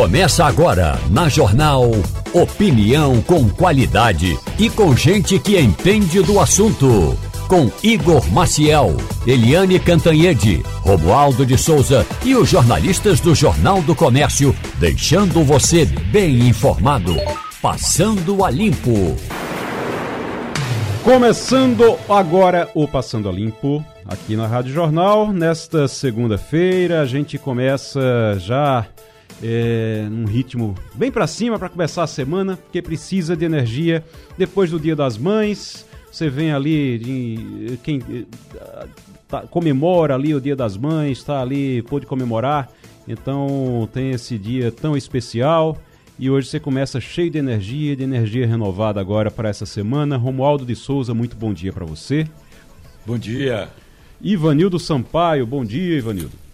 Começa agora na Jornal Opinião com qualidade e com gente que entende do assunto. Com Igor Maciel, Eliane Cantanhede, Romualdo de Souza e os jornalistas do Jornal do Comércio, deixando você bem informado. Passando a Limpo. Começando agora o Passando a Limpo, aqui na Rádio Jornal. Nesta segunda-feira, a gente começa já é, num ritmo bem para cima para começar a semana, porque precisa de energia depois do Dia das Mães. Você vem ali, de, quem tá, comemora ali o Dia das Mães, está ali, pôde comemorar, então tem esse dia tão especial. E hoje você começa cheio de energia, de energia renovada agora para essa semana. Romualdo de Souza, muito bom dia para você. Bom dia. Ivanildo Sampaio, bom dia, Ivanildo.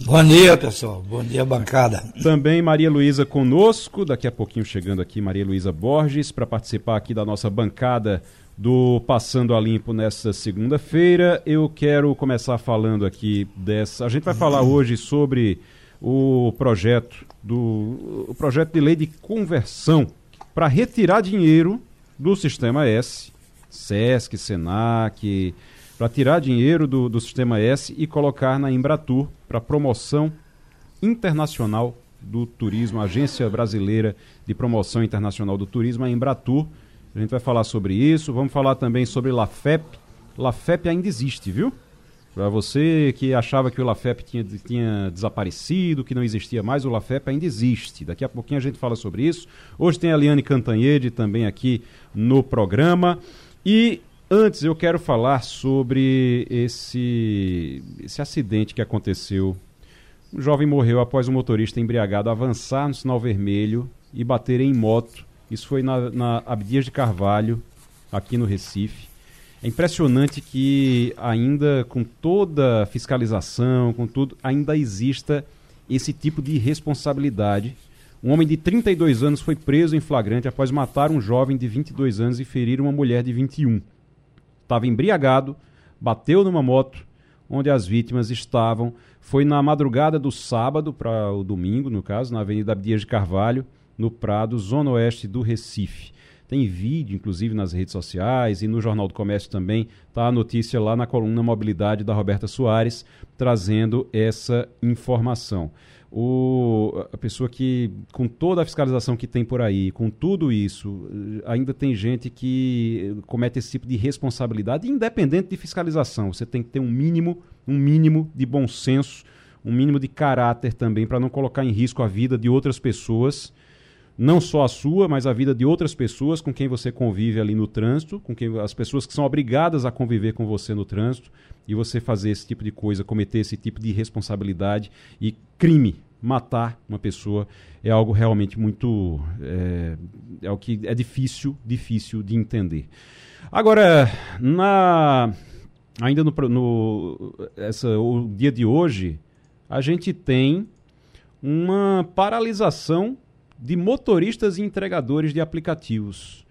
Bom dia, pessoal. Bom dia, bancada. Também Maria Luísa conosco, daqui a pouquinho chegando aqui Maria Luísa Borges para participar aqui da nossa bancada do Passando a Limpo nesta segunda-feira. Eu quero começar falando aqui dessa. A gente vai falar hoje sobre o projeto do o projeto de lei de conversão para retirar dinheiro do sistema S, SESC, SENAC, para tirar dinheiro do, do sistema S e colocar na Embratur para promoção internacional do turismo, Agência Brasileira de Promoção Internacional do Turismo, a Embratur. A gente vai falar sobre isso, vamos falar também sobre LAFEP. LAFEP ainda existe, viu? Para você que achava que o LAFEP tinha, tinha desaparecido, que não existia mais, o LAFEP ainda existe. Daqui a pouquinho a gente fala sobre isso. Hoje tem a Liane Cantanhede também aqui no programa. E Antes, eu quero falar sobre esse, esse acidente que aconteceu. Um jovem morreu após um motorista embriagado avançar no sinal vermelho e bater em moto. Isso foi na, na Abdias de Carvalho, aqui no Recife. É impressionante que ainda com toda a fiscalização, com tudo, ainda exista esse tipo de responsabilidade. Um homem de 32 anos foi preso em flagrante após matar um jovem de 22 anos e ferir uma mulher de 21 estava embriagado, bateu numa moto onde as vítimas estavam. Foi na madrugada do sábado para o domingo, no caso, na Avenida Abdias de Carvalho, no Prado, zona oeste do Recife. Tem vídeo, inclusive, nas redes sociais e no Jornal do Comércio também. Está a notícia lá na coluna Mobilidade da Roberta Soares, trazendo essa informação o, a pessoa que, com toda a fiscalização que tem por aí, com tudo isso, ainda tem gente que comete esse tipo de responsabilidade, independente de fiscalização. Você tem que ter um mínimo, um mínimo de bom senso, um mínimo de caráter também, para não colocar em risco a vida de outras pessoas, não só a sua, mas a vida de outras pessoas com quem você convive ali no trânsito, com quem as pessoas que são obrigadas a conviver com você no trânsito e você fazer esse tipo de coisa, cometer esse tipo de responsabilidade e crime, matar uma pessoa é algo realmente muito é, é o que é difícil, difícil de entender. Agora, na ainda no, no essa, o dia de hoje, a gente tem uma paralisação de motoristas e entregadores de aplicativos.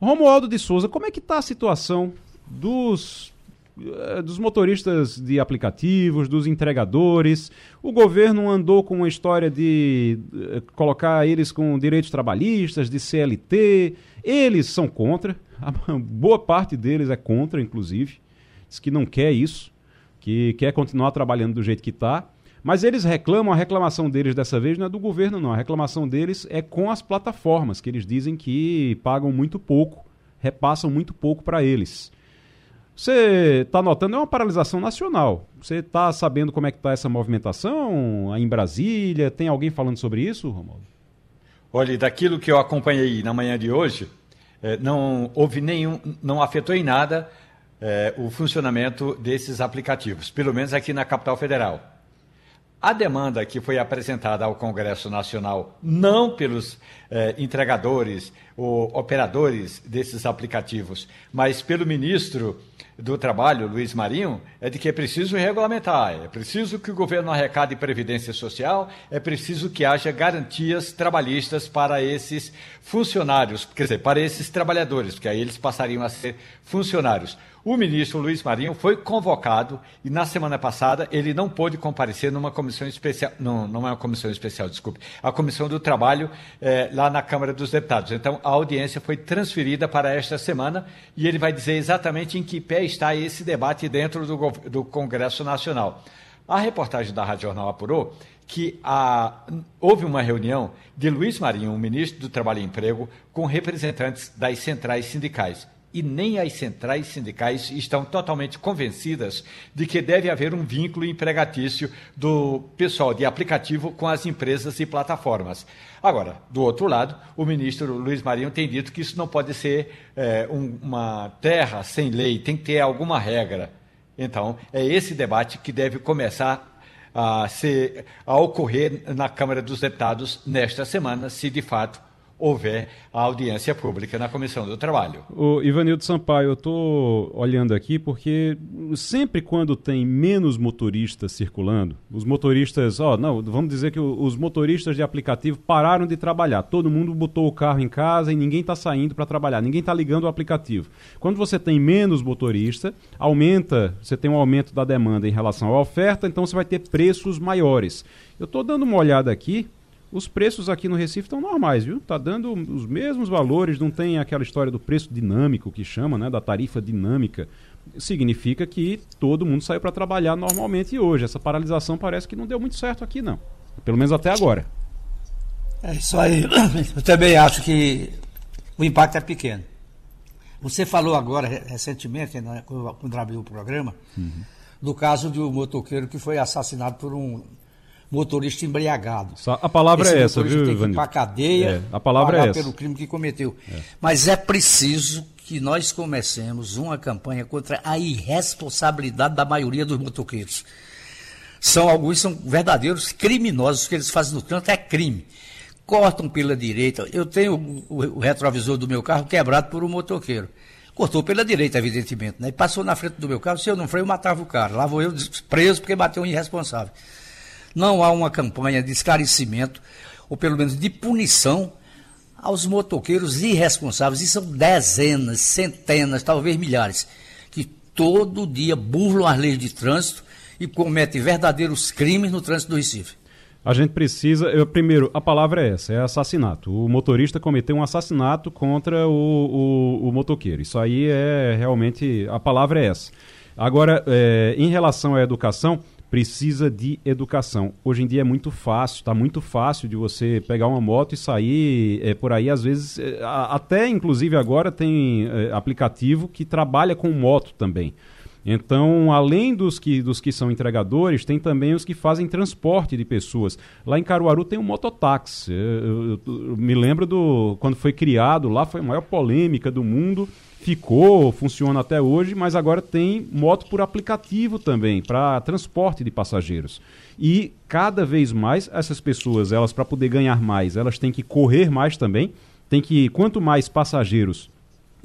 Romualdo de Souza, como é que está a situação dos eh, dos motoristas de aplicativos, dos entregadores. O governo andou com uma história de eh, colocar eles com direitos trabalhistas, de CLT. Eles são contra, a boa parte deles é contra, inclusive. Diz que não quer isso, que quer continuar trabalhando do jeito que está. Mas eles reclamam, a reclamação deles dessa vez não é do governo, não. A reclamação deles é com as plataformas, que eles dizem que pagam muito pouco, repassam muito pouco para eles. Você está notando, é uma paralisação nacional. Você está sabendo como é que está essa movimentação em Brasília? Tem alguém falando sobre isso, Romualdo? Olha, daquilo que eu acompanhei na manhã de hoje, eh, não houve nenhum, não afetou em nada eh, o funcionamento desses aplicativos, pelo menos aqui na capital federal. A demanda que foi apresentada ao Congresso Nacional, não pelos eh, entregadores ou operadores desses aplicativos, mas pelo ministro do Trabalho, Luiz Marinho, é de que é preciso regulamentar, é preciso que o governo arrecade previdência social, é preciso que haja garantias trabalhistas para esses funcionários, quer dizer, para esses trabalhadores, porque aí eles passariam a ser funcionários. O ministro Luiz Marinho foi convocado e na semana passada ele não pôde comparecer numa comissão especial, não, não é uma comissão especial, desculpe, a comissão do trabalho eh, lá na Câmara dos Deputados. Então a audiência foi transferida para esta semana e ele vai dizer exatamente em que pé está esse debate dentro do, do Congresso Nacional. A reportagem da Rádio Jornal apurou que a, houve uma reunião de Luiz Marinho, o ministro do Trabalho e Emprego, com representantes das centrais sindicais e nem as centrais sindicais estão totalmente convencidas de que deve haver um vínculo empregatício do pessoal de aplicativo com as empresas e plataformas. Agora, do outro lado, o ministro Luiz Marinho tem dito que isso não pode ser é, um, uma terra sem lei, tem que ter alguma regra. Então, é esse debate que deve começar a, ser, a ocorrer na Câmara dos Deputados nesta semana, se de fato houver a audiência pública na Comissão do Trabalho. O Ivanildo Sampaio, eu estou olhando aqui porque sempre quando tem menos motoristas circulando, os motoristas, ó, não, vamos dizer que os motoristas de aplicativo pararam de trabalhar, todo mundo botou o carro em casa e ninguém está saindo para trabalhar, ninguém está ligando o aplicativo. Quando você tem menos motorista, aumenta, você tem um aumento da demanda em relação à oferta, então você vai ter preços maiores. Eu estou dando uma olhada aqui, os preços aqui no Recife estão normais, viu? Tá dando os mesmos valores, não tem aquela história do preço dinâmico que chama, né, da tarifa dinâmica. Significa que todo mundo saiu para trabalhar normalmente hoje. Essa paralisação parece que não deu muito certo aqui, não. Pelo menos até agora. É isso aí. Eu também acho que o impacto é pequeno. Você falou agora, recentemente, né, quando abriu o programa, uhum. do caso de um motoqueiro que foi assassinado por um motorista embriagado. A palavra Esse é essa, viu, tem que ir para a cadeia, é, a palavra pagar é essa. pelo crime que cometeu. É. Mas é preciso que nós comecemos uma campanha contra a irresponsabilidade da maioria dos motoqueiros. São alguns são verdadeiros criminosos, o que eles fazem no trânsito é crime. Cortam pela direita. Eu tenho o, o retrovisor do meu carro quebrado por um motoqueiro. Cortou pela direita, evidentemente, né? E passou na frente do meu carro. Se eu não freio, eu matava o cara. Lá vou eu preso porque bateu um irresponsável não há uma campanha de esclarecimento, ou pelo menos de punição, aos motoqueiros irresponsáveis, e são dezenas, centenas, talvez milhares, que todo dia burlam as leis de trânsito e cometem verdadeiros crimes no trânsito do Recife. A gente precisa. Eu, primeiro, a palavra é essa: é assassinato. O motorista cometeu um assassinato contra o, o, o motoqueiro. Isso aí é realmente. A palavra é essa. Agora, é, em relação à educação, precisa de educação. Hoje em dia é muito fácil, está muito fácil de você pegar uma moto e sair é, por aí. Às vezes, é, até inclusive agora tem é, aplicativo que trabalha com moto também. Então, além dos que, dos que são entregadores, tem também os que fazem transporte de pessoas. Lá em Caruaru tem um mototáxi. Eu, eu, eu me lembro do quando foi criado lá, foi a maior polêmica do mundo ficou, funciona até hoje, mas agora tem moto por aplicativo também, para transporte de passageiros. E cada vez mais essas pessoas, elas para poder ganhar mais, elas têm que correr mais também, tem que quanto mais passageiros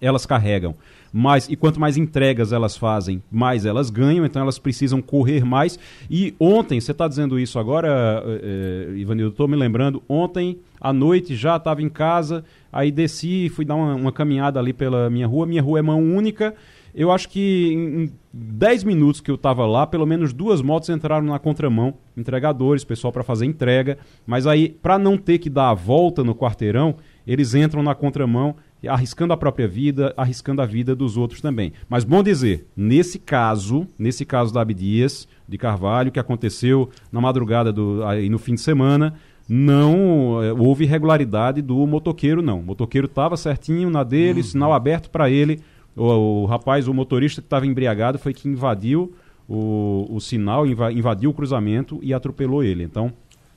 elas carregam, mais e quanto mais entregas elas fazem, mais elas ganham, então elas precisam correr mais. E ontem, você está dizendo isso agora, eh, Ivanildo, estou me lembrando, ontem à noite já estava em casa, aí desci, fui dar uma, uma, caminhada ali pela minha rua. Minha rua é mão única. Eu acho que em 10 minutos que eu estava lá, pelo menos duas motos entraram na contramão, entregadores, pessoal para fazer entrega. Mas aí, para não ter que dar a volta no quarteirão, eles entram na contramão, arriscando a própria vida, arriscando a vida dos outros também. Mas bom dizer, nesse caso, nesse caso da Abdias de Carvalho, que aconteceu na madrugada do, aí no fim de semana, não é, houve irregularidade do motoqueiro, não. O motoqueiro estava certinho na dele, uhum. sinal aberto para ele. O, o, rapaz, o motorista que estava embriagado, foi que invadiu o, o sinal, invadiu o cruzamento e atropelou ele. Então,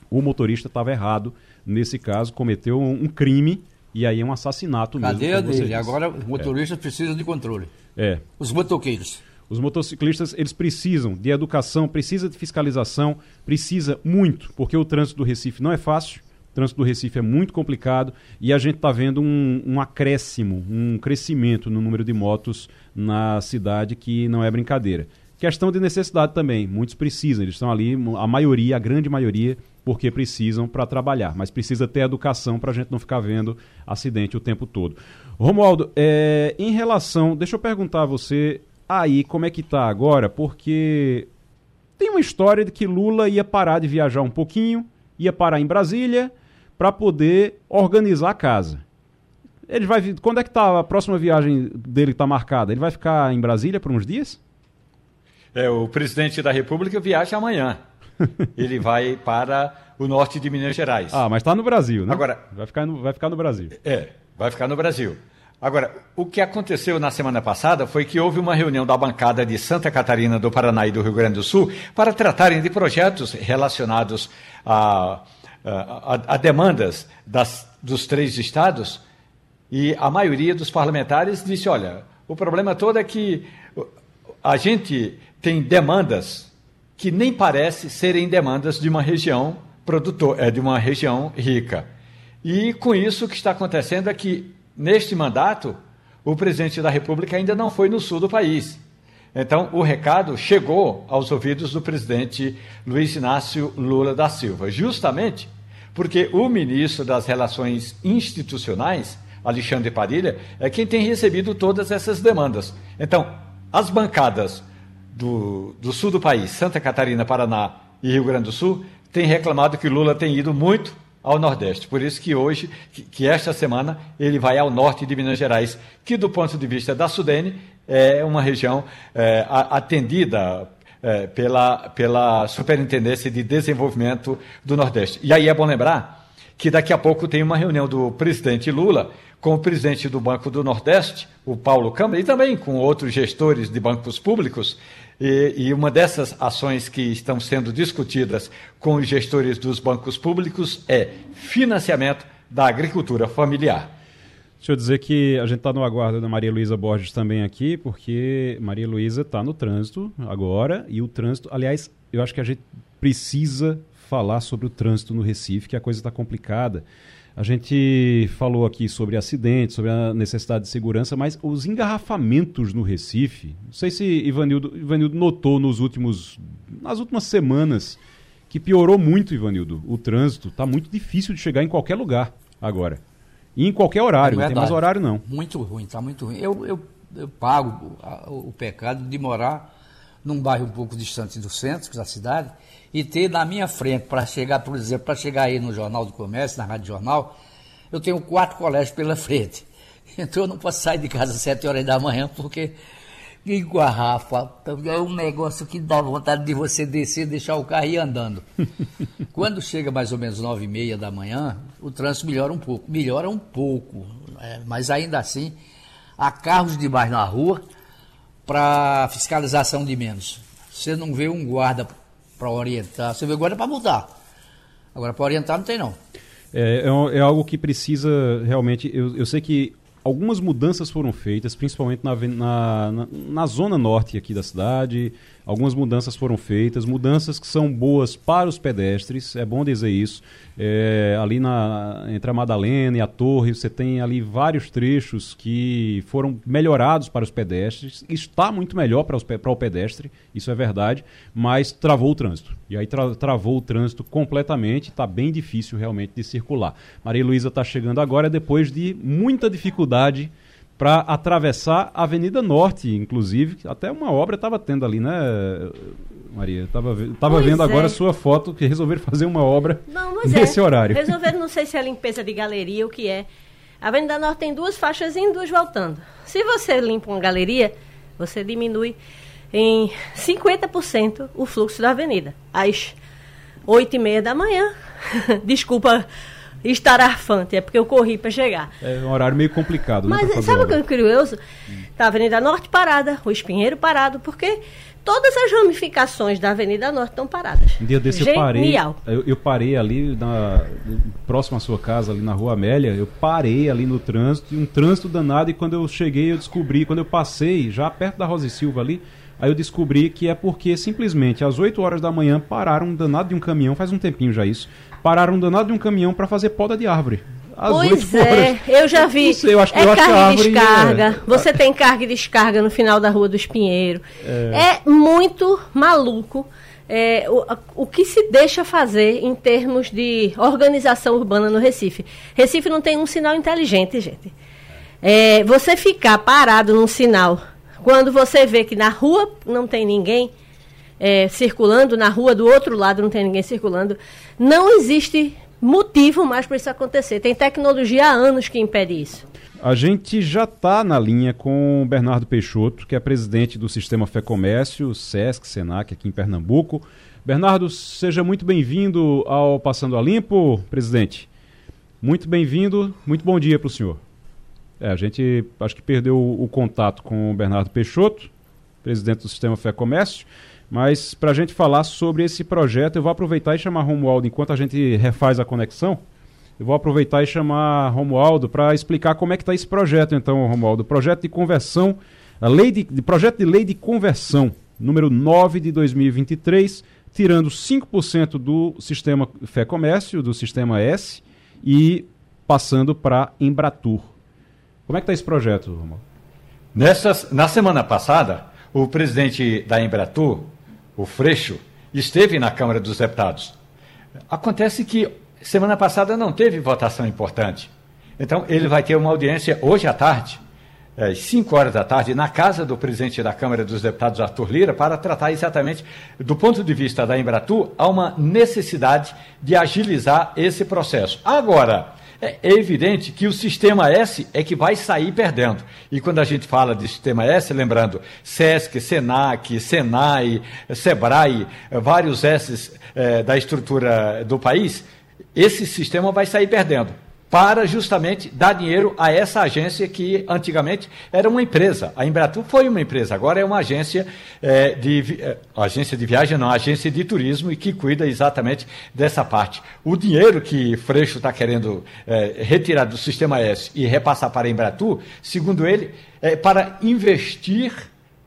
o motorista estava errado nesse caso, cometeu um, um, crime e aí é um assassinato mesmo. Cadeia dele. Agora, o motorista é. precisa de controle. É. Os motoqueiros. Os motociclistas, eles precisam de educação, precisa de fiscalização, precisa muito, porque o trânsito do Recife não é fácil, O trânsito do Recife é muito complicado e a gente está vendo um, um, acréscimo, um crescimento no número de motos na cidade que não é brincadeira. Questão de necessidade também, muitos precisam, eles estão ali, a maioria, a grande maioria, porque precisam para trabalhar, mas precisa ter educação para a gente não ficar vendo acidente o tempo todo. Romualdo, é, em relação, deixa eu perguntar a você aí como é que está agora, porque tem uma história de que Lula ia parar de viajar um pouquinho, ia parar em Brasília para poder organizar a casa. Ele vai, quando é que tá a próxima viagem dele está marcada? Ele vai ficar em Brasília por uns dias? É, o presidente da República viaja amanhã. Ele vai para o norte de Minas Gerais. Ah, mas está no Brasil, né? Agora, vai ficar no, vai ficar no Brasil. É, vai ficar no Brasil. Agora, o que aconteceu na semana passada foi que houve uma reunião da bancada de Santa Catarina, do Paraná e do Rio Grande do Sul para tratarem de projetos relacionados a, a, a demandas das, dos três estados. E a maioria dos parlamentares disse: olha, o problema todo é que a gente tem demandas que nem parece serem demandas de uma região produtor, é de uma região rica. E com isso o que está acontecendo é que neste mandato o presidente da República ainda não foi no sul do país. Então o recado chegou aos ouvidos do presidente Luiz Inácio Lula da Silva, justamente porque o ministro das Relações Institucionais, Alexandre Padilha, é quem tem recebido todas essas demandas. Então, as bancadas do, do sul do país, Santa Catarina, Paraná e Rio Grande do Sul, têm reclamado que Lula tem ido muito ao Nordeste. Por isso que hoje, que, que, esta semana, ele vai ao norte de Minas Gerais, que do ponto de vista da Sudene é uma região é, atendida é, pela, pela Superintendência de Desenvolvimento do Nordeste. E aí é bom lembrar que daqui a pouco tem uma reunião do presidente Lula com o presidente do Banco do Nordeste, o Paulo Câmara, e também com outros gestores de bancos públicos. E, e, uma dessas ações que estão sendo discutidas com os gestores dos bancos públicos é financiamento da agricultura familiar. Deixa eu dizer que a gente está no aguardo da Maria Luísa Borges também aqui, porque Maria Luísa está no trânsito agora, e o trânsito, aliás, eu acho que a gente precisa falar sobre o trânsito no Recife, que a coisa está complicada. A gente falou aqui sobre acidentes, sobre a necessidade de segurança, mas os engarrafamentos no Recife, não sei se Ivanildo, Ivanildo notou nos últimos, nas últimas semanas que piorou muito, Ivanildo. O trânsito está muito difícil de chegar em qualquer lugar agora. E em qualquer horário, é não tem mais horário não. Muito ruim, está muito ruim. Eu, eu, eu pago o, o pecado de morar num bairro um pouco distante do centro da cidade e ter na minha frente, para chegar, por exemplo, para chegar aí no Jornal do Comércio, na Rádio Jornal, eu tenho quatro colégios pela frente. Então eu não posso sair de casa às sete horas da manhã, porque engarrafa. É um negócio que dá vontade de você descer, deixar o carro e ir andando. Quando chega mais ou menos nove e meia da manhã, o trânsito melhora um pouco. Melhora um pouco, é, mas ainda assim, há carros demais na rua para fiscalização de menos. Você não vê um guarda para orientar. Você vê agora para mudar. Agora para orientar não tem não. É, é, é, algo que precisa realmente. Eu, eu sei que algumas mudanças foram feitas, principalmente na, na, na, na, zona norte aqui da cidade. Algumas mudanças foram feitas, mudanças que são boas para os pedestres, é bom dizer isso. É, ali na, entre a Madalena e a Torre, você tem ali vários trechos que foram melhorados para os pedestres. Está muito melhor para, os, para o pedestre, isso é verdade, mas travou o trânsito. E aí tra, travou o trânsito completamente, está bem difícil realmente de circular. Maria Luísa está chegando agora depois de muita dificuldade para atravessar a Avenida Norte, inclusive. Até uma obra estava tendo ali, né, Maria? Estava tava vendo é. agora a sua foto que resolveram fazer uma obra não, nesse é. horário. Resolveram, não sei se é limpeza de galeria o que é. A Avenida Norte tem duas faixas indo, duas voltando. Se você limpa uma galeria, você diminui em 50% o fluxo da avenida. Às 8 e meia da manhã, desculpa estarafante, é porque eu corri para chegar. É um horário meio complicado, né? Mas sabe o que é curioso? Hum. Tá a Avenida Norte parada, o Espinheiro parado, porque todas as ramificações da Avenida Norte estão paradas. Um dia desse eu parei, eu, eu, parei ali na, próximo à sua casa, ali na Rua Amélia, eu parei ali no trânsito, um trânsito danado, e quando eu cheguei eu descobri, quando eu passei, já perto da Rosa e Silva ali, Aí eu descobri que é porque simplesmente às 8 horas da manhã pararam um danado de um caminhão, faz um tempinho já isso, pararam um danado de um caminhão para fazer poda de árvore. Às pois é, eu já vi. Sei, eu acho, é eu carga e descarga. É... Você tem carga e descarga no final da Rua do Espinheiro. É, é muito maluco. É, o, o que se deixa fazer em termos de organização urbana no Recife. Recife não tem um sinal inteligente, gente. É, você ficar parado num sinal quando você vê que na rua não tem ninguém é, circulando, na rua do outro lado não tem ninguém circulando, não existe motivo mais para isso acontecer. Tem tecnologia há anos que impede isso. A gente já está na linha com o Bernardo Peixoto, que é presidente do Sistema Fé Comércio, SESC, SENAC, aqui em Pernambuco. Bernardo, seja muito bem-vindo ao Passando a Limpo, presidente. Muito bem-vindo, muito bom dia para o senhor. É, a gente acho que perdeu o, o, contato com o Bernardo Peixoto, presidente do Sistema Fé Comércio, mas para a gente falar sobre esse projeto, eu vou aproveitar e chamar Romualdo, enquanto a gente refaz a conexão, eu vou aproveitar e chamar Romualdo para explicar como é que está esse projeto, então, Romualdo. Projeto de conversão, a lei de, projeto de lei de conversão, número 9 de 2023, tirando 5% do sistema Fé Comércio, do sistema S, e passando para Embratur. Como é que está esse projeto? Nessas, na semana passada, o presidente da Embratur, o Freixo, esteve na Câmara dos Deputados. Acontece que semana passada não teve votação importante. Então, ele vai ter uma audiência hoje à tarde, às 5 horas da tarde, na casa do presidente da Câmara dos Deputados, Arthur Lira, para tratar exatamente, do ponto de vista da Embratur, há uma necessidade de agilizar esse processo. Agora, é evidente que o sistema S é que vai sair perdendo. E quando a gente fala de sistema S, lembrando SESC, SENAC, SENAI, SEBRAE, vários S é, da estrutura do país, esse sistema vai sair perdendo para justamente dar dinheiro a essa agência que antigamente era uma empresa. A Embratur foi uma empresa, agora é uma agência é, de é, agência de viagem, não, agência de turismo e que cuida exatamente dessa parte. O dinheiro que Freixo está querendo é, retirar do sistema S e repassar para a Embratur, segundo ele, é para investir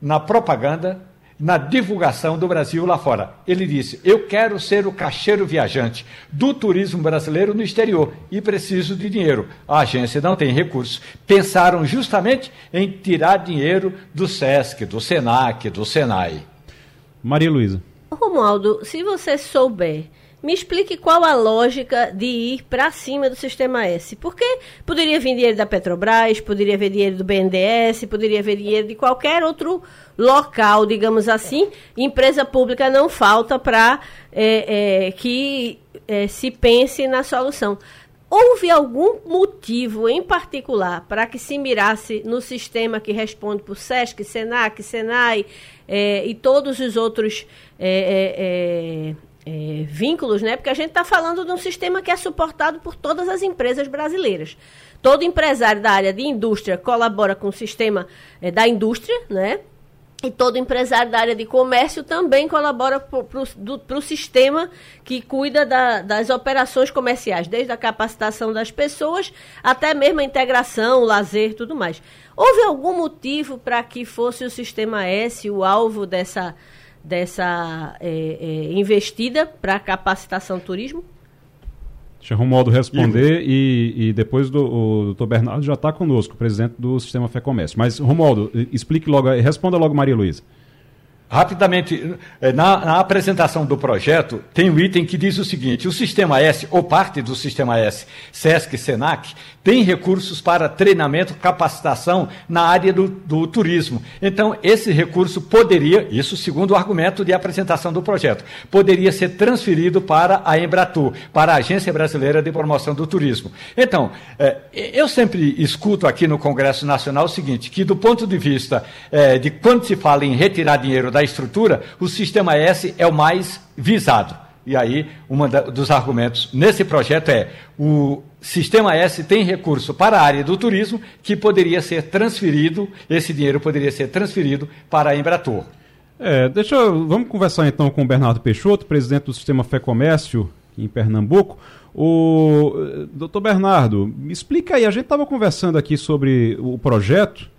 na propaganda na divulgação do Brasil lá fora. Ele disse: Eu quero ser o caixeiro viajante do turismo brasileiro no exterior e preciso de dinheiro. A agência não tem recursos. Pensaram justamente em tirar dinheiro do SESC, do SENAC, do SENAI. Maria Luísa. Romualdo, se você souber me explique qual a lógica de ir para cima do sistema S. Porque poderia vir dinheiro da Petrobras, poderia vir dinheiro do BNDES, poderia vir dinheiro de qualquer outro local, digamos assim. Empresa pública não falta para é, é, que é, se pense na solução. Houve algum motivo em particular para que se mirasse no sistema que responde por SESC, SENAC, SENAI é, e todos os outros é, é, vínculos, né? Porque a gente está falando de um sistema que é suportado por todas as empresas brasileiras. Todo empresário da área de indústria colabora com o sistema é, da indústria, né? E todo empresário da área de comércio também colabora para o sistema que cuida da, das operações comerciais, desde a capacitação das pessoas até mesmo a integração, o lazer tudo mais. Houve algum motivo para que fosse o sistema S o alvo dessa, dessa é, é, investida para capacitação turismo? Deixa o Romualdo responder e, e, depois do, o doutor Bernardo já está conosco, presidente do Sistema Fé Comércio. Mas, Romualdo, explique logo, responda logo Maria Luísa. Rapidamente, eh, na, na, apresentação do projeto, tem um item que diz o seguinte: o Sistema S, ou parte do Sistema S, SESC e SENAC, tem recursos para treinamento, capacitação na área do, do, turismo. Então, esse recurso poderia, isso segundo o argumento de apresentação do projeto, poderia ser transferido para a Embratur, para a Agência Brasileira de Promoção do Turismo. Então, é, eu sempre escuto aqui no Congresso Nacional o seguinte: que do ponto de vista é, de quando se fala em retirar dinheiro da estrutura, o sistema S é o mais visado. E aí, um dos argumentos nesse projeto é o Sistema S tem recurso para a área do turismo que poderia ser transferido, esse dinheiro poderia ser transferido para a Embratur. É, deixa vamos conversar então com o Bernardo Peixoto, presidente do Sistema Fé Comércio em Pernambuco. O doutor Bernardo, me explica aí, a gente estava conversando aqui sobre o projeto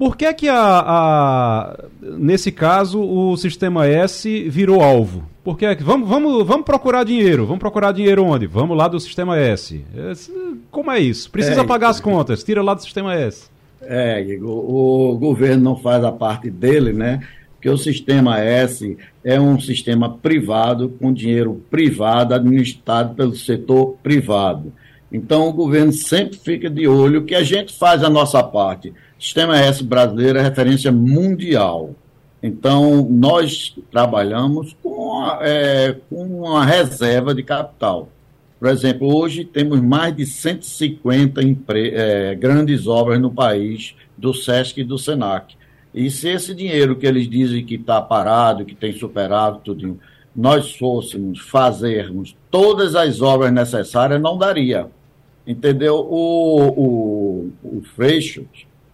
Por que é que a, a, nesse caso o sistema S virou alvo? Porque é que vamos, vamos, vamos procurar dinheiro. Vamos procurar dinheiro onde? Vamos lá do sistema S. Como é isso? Precisa é, pagar as contas, tira lá do sistema S. É, Igor, o governo não faz a parte dele, né? Porque o sistema S é um sistema privado, com dinheiro privado, administrado pelo setor privado. Então o governo sempre fica de olho que a gente faz a nossa parte. Sistema S brasileiro é referência mundial. Então, nós trabalhamos com, é, com uma reserva de capital. Por exemplo, hoje temos mais de 150 é, grandes obras no país, do SESC e do SENAC. E se esse dinheiro que eles dizem que está parado, que tem superado, tudo, nós fôssemos fazermos todas as obras necessárias, não daria. Entendeu? O, o, o Freixo,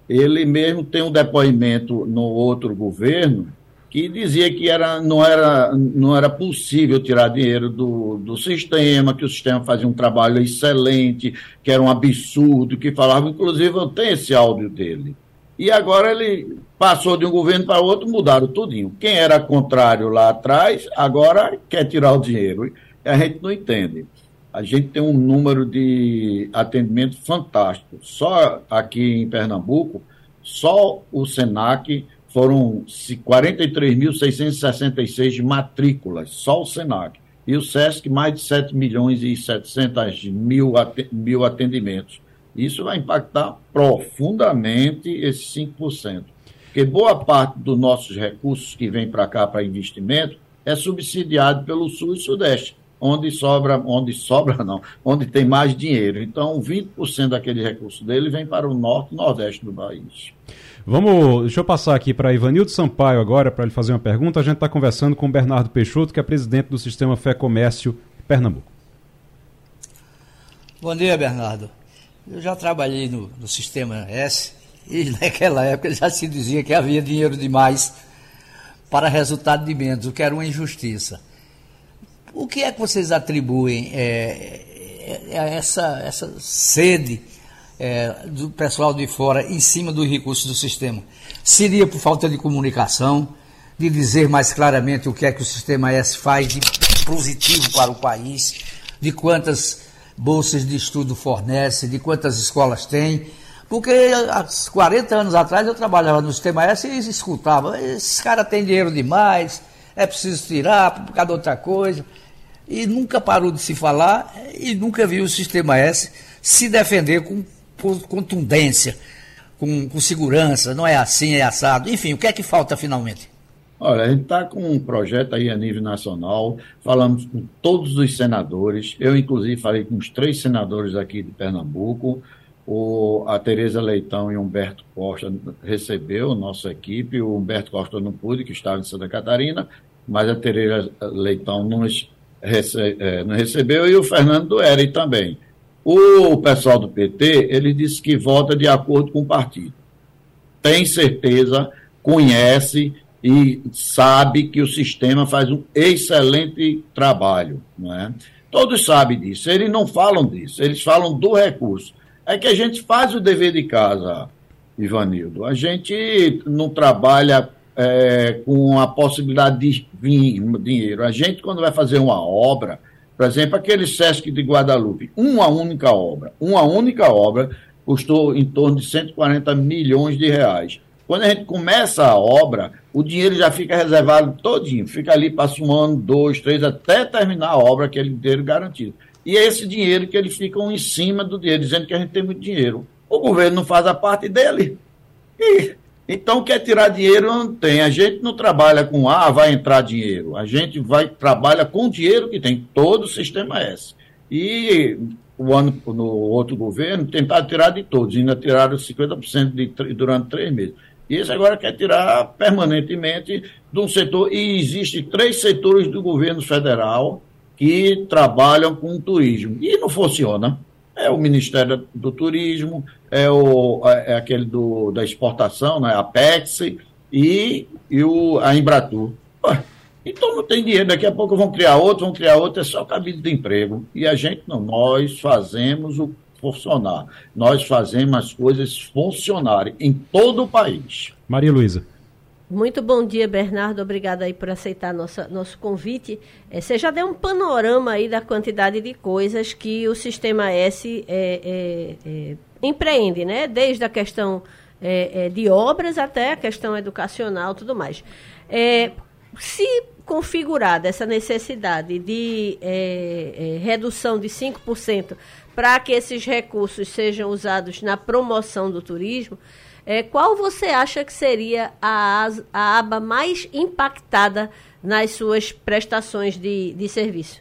ele mesmo tem um depoimento no outro governo que dizia que era, não, era, não era possível tirar dinheiro do, do sistema, que o sistema fazia um trabalho excelente, que era um absurdo, que falava, inclusive eu tenho esse áudio dele. E agora ele passou de um governo para outro, mudaram tudinho. Quem era contrário lá atrás, agora quer tirar o dinheiro. A gente não entende a gente tem um número de atendimento fantástico. Só aqui em Pernambuco, só o SENAC foram 43.666 matrículas, só o SENAC. E o SESC, mais de 7 milhões e 700 mil, atendimentos. Isso vai impactar profundamente esses 5%. Porque boa parte dos nossos recursos que vem para cá para investimento é subsidiado pelo Sul e Sudeste onde sobra, onde sobra não, onde tem mais dinheiro. Então, 20% daquele recurso dele vem para o norte e nordeste do país. Vamos, deixa eu passar aqui para Ivanildo Sampaio agora para ele fazer uma pergunta. A gente está conversando com o Bernardo Peixoto, que é presidente do Sistema Fé Comércio Pernambuco. Bom dia, Bernardo. Eu já trabalhei no, no Sistema S e naquela época já se dizia que havia dinheiro demais para resultado de menos, o que era uma injustiça. O que é que vocês atribuem é, é, a essa, essa sede é, do pessoal de fora em cima dos recursos do sistema? Seria por falta de comunicação, de dizer mais claramente o que é que o Sistema S faz de positivo para o país, de quantas bolsas de estudo fornece, de quantas escolas tem? Porque há 40 anos atrás eu trabalhava no Sistema S e escutava, esses caras têm dinheiro demais, é preciso tirar por causa de outra coisa e nunca parou de se falar e nunca viu o sistema S se defender com, contundência, com, com, segurança, não é assim, é assado. Enfim, o que é que falta finalmente? Olha, a gente está com um projeto aí a nível nacional, falamos com todos os senadores, eu inclusive falei com os três senadores aqui de Pernambuco, o, a Tereza Leitão e Humberto Costa recebeu nossa equipe, o Humberto Costa não pôde, que estava em Santa Catarina, mas a Tereza Leitão nos rece, é, recebeu, e o Fernando Dueri também. O pessoal do PT, ele disse que vota de acordo com o partido. Tem certeza, conhece e sabe que o sistema faz um excelente trabalho. Não é? Todos sabem disso, eles não falam disso, eles falam do recurso. É que a gente faz o dever de casa, Ivanildo. A gente não trabalha é, com a possibilidade de vir dinheiro. A gente, quando vai fazer uma obra, por exemplo, aquele Sesc de Guadalupe, uma única obra, uma única obra custou em torno de 140 milhões de reais. Quando a gente começa a obra, o dinheiro já fica reservado todinho, fica ali, passa um ano, dois, três, até terminar a obra, aquele dinheiro garantido. E é esse dinheiro que eles ficam em cima do dinheiro, dizendo que a gente tem muito dinheiro. O governo não faz a parte dele. E então, quer tirar dinheiro, não tem. A gente não trabalha com, ah, vai entrar dinheiro. A gente vai trabalha com o dinheiro que tem. Todo o sistema é esse. E o ano, no outro governo, tentaram tirar de todos. Ainda tiraram 50% de, durante três meses. E esse agora quer tirar permanentemente de um setor. E existem três setores do governo federal que trabalham com turismo. E não funciona é o Ministério do Turismo, é, o, é, é aquele do, da exportação, né, a PEX e, e o, a Embratur. Ué, então não tem dinheiro, daqui a pouco vão criar outro, vão criar outro, é só cabide de emprego. E a gente não, nós fazemos o funcionar. Nós fazemos as coisas funcionarem em todo o país. Maria Luísa. Muito bom dia, Bernardo. Obrigada aí por aceitar nossa, nosso convite. É, você já deu um panorama aí da quantidade de coisas que o Sistema S é, é, é empreende, né? Desde a questão é, é, de obras até a questão educacional tudo mais. se configurada essa necessidade de redução de 5% para que esses recursos sejam usados na promoção do turismo, é, qual você acha que seria a, a aba mais impactada nas suas prestações de, de serviço?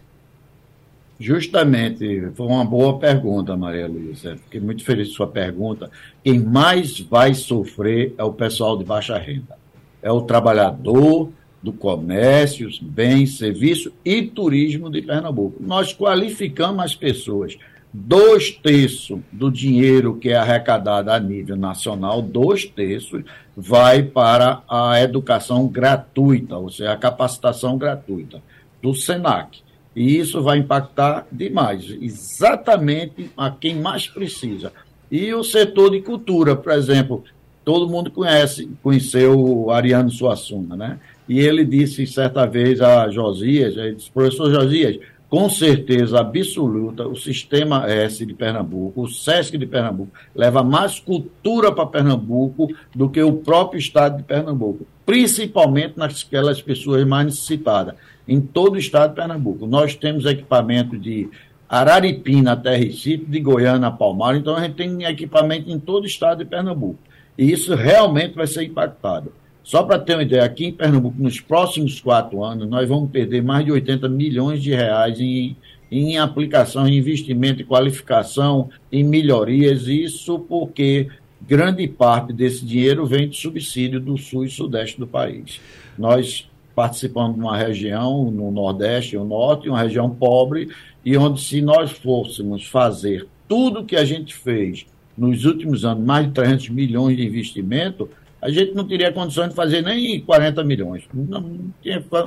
Justamente, foi uma boa pergunta, Maria Luísa. Fiquei muito feliz com sua pergunta. Quem mais vai sofrer é o pessoal de baixa renda. É o trabalhador do comércio, bens, serviço e turismo de Pernambuco. Nós qualificamos as pessoas dois terços do dinheiro que é arrecadado a nível nacional, dois terços, vai para a educação gratuita, ou seja, a capacitação gratuita do SENAC. E isso vai impactar demais, exatamente a quem mais precisa. E o setor de cultura, por exemplo, todo mundo conhece, conheceu o Ariano Suassuna, né? E ele disse certa vez a Josias, ele disse, professor Josias, com certeza absoluta, o Sistema S de Pernambuco, o SESC de Pernambuco, leva mais cultura para Pernambuco do que o próprio Estado de Pernambuco, principalmente naquelas pessoas mais necessitadas, em todo o Estado de Pernambuco. Nós temos equipamento de Araripina até Recife, de Goiânia a Palmar, então a gente tem equipamento em todo o Estado de Pernambuco. E isso realmente vai ser impactado. Só para ter uma ideia, aqui em Pernambuco, nos próximos quatro anos, nós vamos perder mais de 80 milhões de reais em, em aplicação, em investimento, em qualificação, em melhorias. Isso porque grande parte desse dinheiro vem de subsídio do sul e sudeste do país. Nós participamos de uma região no Nordeste e no Norte, uma região pobre, e onde se nós fôssemos fazer tudo o que a gente fez nos últimos anos, mais de 300 milhões de investimento, a gente não teria condições de fazer nem 40 milhões. Não,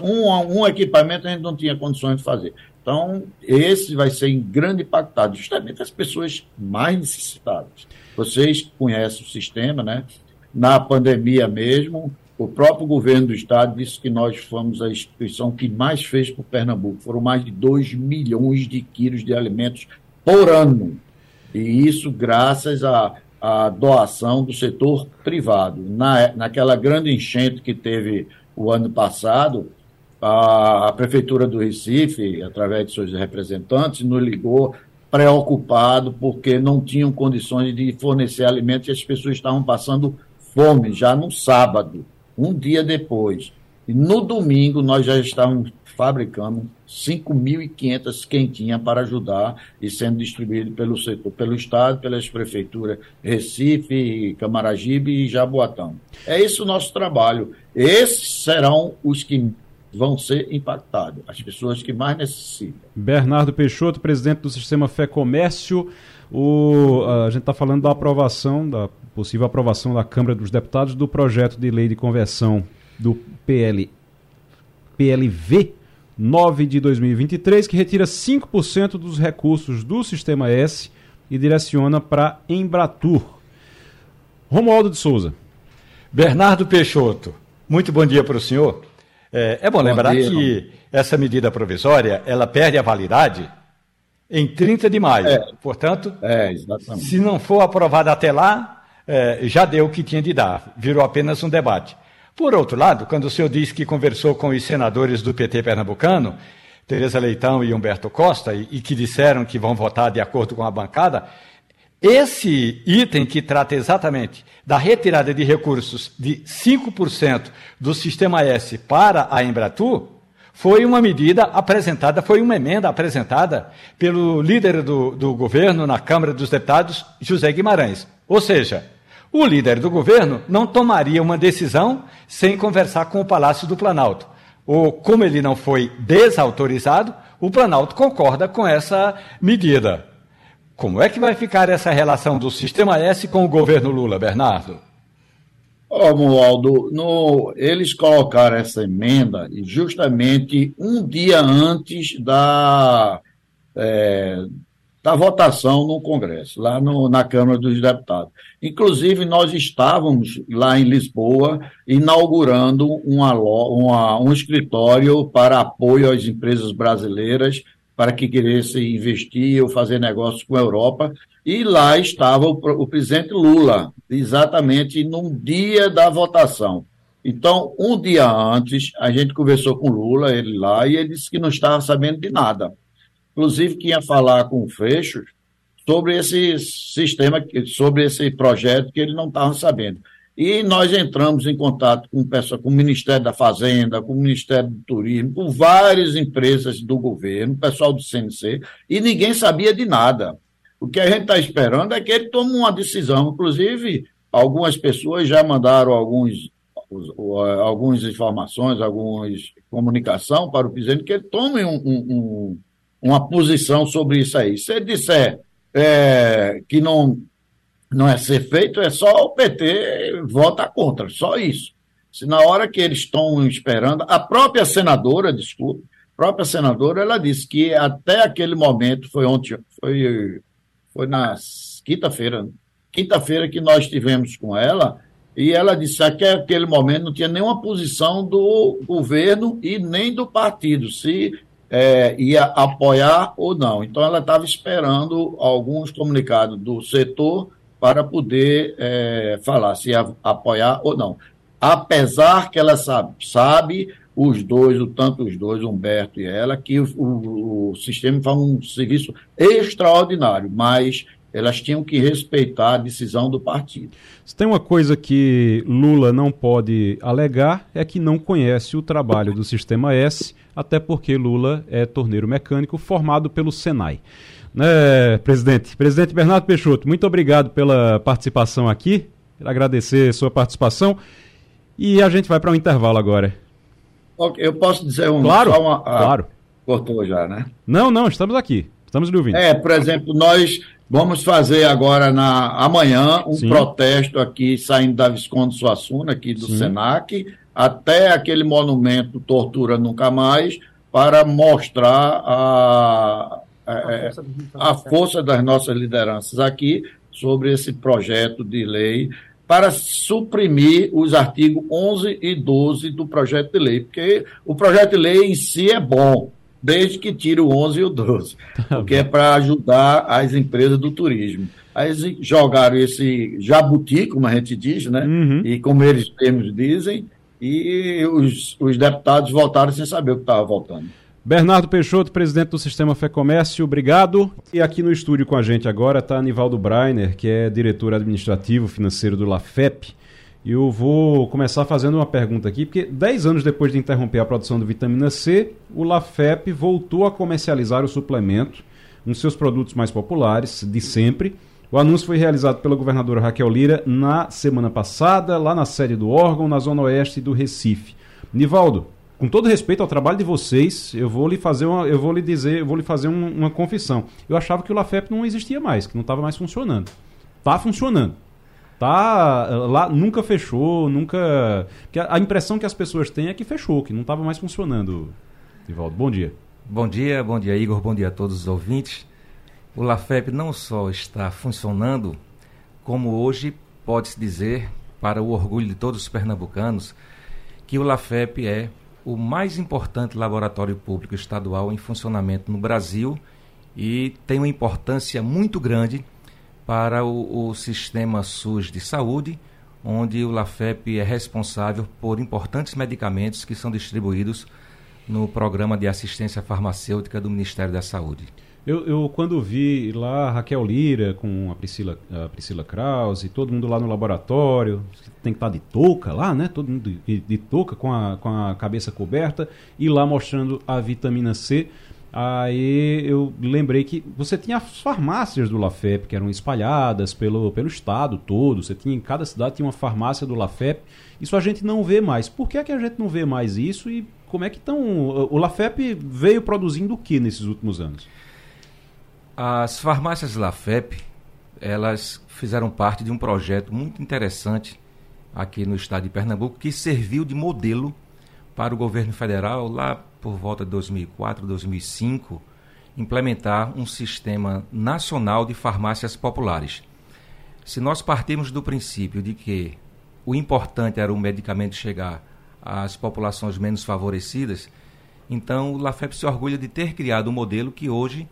um, um equipamento a gente não tinha condições de fazer. Então, esse vai ser em grande impactado, justamente as pessoas mais necessitadas. Vocês conhecem o sistema, né? Na pandemia mesmo, o próprio governo do estado disse que nós fomos a instituição que mais fez o Pernambuco. Foram mais de 2 milhões de quilos de alimentos por ano. E isso graças a a doação do setor privado. Na, naquela grande enchente que teve o ano passado, a, a Prefeitura do Recife, através de seus representantes, nos ligou preocupado porque não tinham condições de fornecer alimentos e as pessoas estavam passando fome já no sábado, um dia depois. E no domingo nós já estávamos fabricando 5.500 quentinhas para ajudar e sendo distribuído pelo setor, pelo Estado, pelas prefeituras Recife, Camaragibe e Jaboatão. É esse o nosso trabalho. Esses serão os que vão ser impactados, as pessoas que mais necessitam. Bernardo Peixoto, presidente do Sistema Fé Comércio. O, a gente está falando da aprovação, da possível aprovação da Câmara dos Deputados do projeto de lei de conversão do PL, PLV 9 de 2023, que retira 5% dos recursos do Sistema S e direciona para Embratur. Romualdo de Souza. Bernardo Peixoto, muito bom dia para o senhor. É, é bom, bom, lembrar dia, que essa medida provisória ela perde a validade em 30 de maio. É, Portanto, é, se não for aprovada até lá, é, já deu o que tinha de dar, virou apenas um debate. Por outro lado, quando o senhor diz que conversou com os senadores do PT pernambucano, Tereza Leitão e Humberto Costa, e, e que disseram que vão votar de acordo com a bancada, esse item que trata exatamente da retirada de recursos de 5% do Sistema S para a Embratur, foi uma medida apresentada, foi uma emenda apresentada pelo líder do, do governo na Câmara dos Deputados, José Guimarães. Ou seja, o líder do governo não tomaria uma decisão sem conversar com o Palácio do Planalto. Ou, como ele não foi desautorizado, o Planalto concorda com essa medida. Como é que vai ficar essa relação do Sistema S com o governo Lula, Bernardo? Romualdo, no, eles colocaram essa emenda justamente um dia antes da, é, da votação no Congresso, lá no, na Câmara dos Deputados. Inclusive, nós estávamos lá em Lisboa inaugurando uma, uma, um escritório para apoio às empresas brasileiras para que quisessem investir ou fazer negócios com a Europa, e lá estava o, o presidente Lula, exatamente no dia da votação. Então, um dia antes, a gente conversou com Lula, ele lá, e ele disse que não estava sabendo de nada inclusive que ia falar com o Freixo sobre esse sistema, sobre esse projeto que ele não estava sabendo. E nós entramos em contato com, pessoa, com o Ministério da Fazenda, com o Ministério do Turismo, com várias empresas do governo, pessoal do CNC, e ninguém sabia de nada. O que a gente está esperando é que ele tome uma decisão. Inclusive, algumas pessoas já mandaram alguns, algumas informações, algumas comunicação para o presidente que ele tome um, um, uma posição sobre isso aí. Se ele disser é, que não, não é ser feito, é só o PT vota contra, só isso. Se na hora que eles estão esperando, a própria senadora, desculpe, a própria senadora, ela disse que até aquele momento, foi ontem, foi, foi na quinta-feira, quinta-feira que nós tivemos com ela, e ela disse que aquele momento não tinha nenhuma posição do governo e nem do partido, se é, ia apoiar ou não. Então, ela estava esperando alguns comunicados do setor para poder é, falar se ia apoiar ou não. Apesar que ela sabe, sabe os dois, o tanto os dois, Humberto e ela, que o, o, o sistema faz um serviço extraordinário, mas elas tinham que respeitar a decisão do partido. Se tem uma coisa que Lula não pode alegar é que não conhece o trabalho do Sistema S, até porque Lula é torneiro mecânico formado pelo Senai. Né, presidente? Presidente Bernardo Peixoto, muito obrigado pela participação aqui. Quero agradecer a sua participação. E a gente vai para um intervalo agora. Eu posso dizer um. Claro, uma, ah, claro. Cortou já, né? Não, não, estamos aqui. Estamos lhe ouvindo. É, por exemplo, nós Vamos fazer agora na amanhã um Sim. protesto aqui saindo da Visconde Suassuna, aqui do Sim. Senac, até aquele monumento Tortura Nunca Mais, para mostrar a, a, a força das nossas lideranças aqui sobre esse projeto de lei para suprimir os artigos 11 e 12 do projeto de lei, porque o projeto de lei em si é bom, desde que tire o 11 e o 12, tá porque é para ajudar as empresas do turismo. Aí jogaram esse jabuti, como a gente diz, né? Uhum. E como eles mesmos dizem, e os, os deputados votaram sem saber o que estava votando. Bernardo Peixoto, presidente do Sistema Fé Comércio, obrigado. E aqui no estúdio com a gente agora está Anivaldo Breiner, que é diretor administrativo financeiro do LAFEP. Eu vou começar fazendo uma pergunta aqui, porque 10 anos depois de interromper a produção de vitamina C, o LaFep voltou a comercializar o suplemento, um dos seus produtos mais populares de sempre. O anúncio foi realizado pela governadora Raquel Lira na semana passada, lá na sede do órgão, na zona oeste do Recife. Nivaldo, com todo respeito ao trabalho de vocês, eu vou lhe fazer uma, eu vou lhe dizer, eu vou lhe fazer um, uma confissão. Eu achava que o LaFep não existia mais, que não estava mais funcionando. Está funcionando tá lá nunca fechou, nunca. Que a, impressão que as pessoas têm é que fechou, que não estava mais funcionando. Ivaldo, bom dia. Bom dia, bom dia Igor, bom dia a todos os ouvintes. O LaFep não só está funcionando, como hoje pode-se dizer, para o orgulho de todos os pernambucanos, que o LaFep é o mais importante laboratório público estadual em funcionamento no Brasil e tem uma importância muito grande para o, o sistema SUS de saúde, onde o LAFEP é responsável por importantes medicamentos que são distribuídos no programa de assistência farmacêutica do Ministério da Saúde. Eu, eu, quando vi lá a Raquel Lira com a Priscila, a Priscila Krause, todo mundo lá no laboratório, tem que estar de touca lá, né? Todo mundo de, de touca com a, com a cabeça coberta e lá mostrando a vitamina C. Aí eu lembrei que você tinha as farmácias do Lafep que eram espalhadas pelo, pelo estado todo. Você tinha em cada cidade tinha uma farmácia do Lafep. Isso a gente não vê mais. Por que, é que a gente não vê mais isso e como é que estão? O Lafep veio produzindo o que nesses últimos anos? As farmácias Lafep elas fizeram parte de um projeto muito interessante aqui no estado de Pernambuco que serviu de modelo para o governo federal lá por volta de 2004, 2005, implementar um sistema nacional de farmácias populares. Se nós partirmos do princípio de que o importante era o medicamento chegar às populações menos favorecidas, então o LAFEP se orgulha de ter criado um modelo que hoje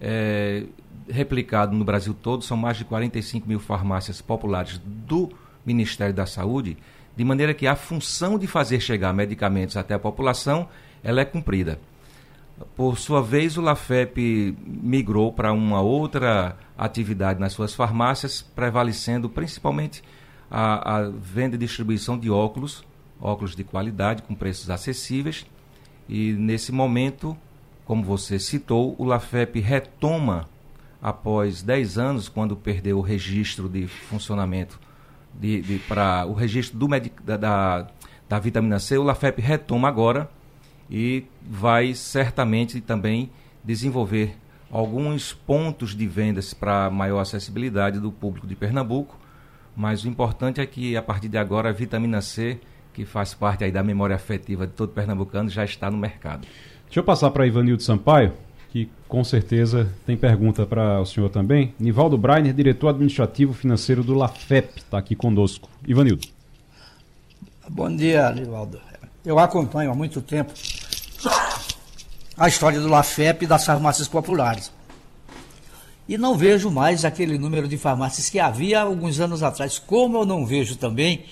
é replicado no Brasil todo, são mais de 45 mil farmácias populares do Ministério da Saúde, de maneira que a função de fazer chegar medicamentos até a população, ela é cumprida. Por sua vez, o LAFEP migrou para uma outra atividade nas suas farmácias, prevalecendo principalmente a, a, venda e distribuição de óculos, óculos de qualidade com preços acessíveis. E nesse momento, como você citou, o LAFEP retoma, após 10 anos, quando perdeu o registro de funcionamento de, de para o registro do da, da, da vitamina C, o LAFEP retoma agora e vai certamente também desenvolver alguns pontos de vendas para maior acessibilidade do público de Pernambuco, mas o importante é que a partir de agora a vitamina C, que faz parte aí da memória afetiva de todo pernambucano, já está no mercado. Deixa eu passar para Ivanildo Sampaio, que com certeza tem pergunta para o senhor também. Nivaldo Breiner, diretor administrativo financeiro do LAFEP, está aqui conosco. Ivanildo. Bom dia, Nivaldo. Eu acompanho há muito tempo a história do LAFEP e das farmácias populares. E não vejo mais aquele número de farmácias que havia alguns anos atrás. Como eu não vejo também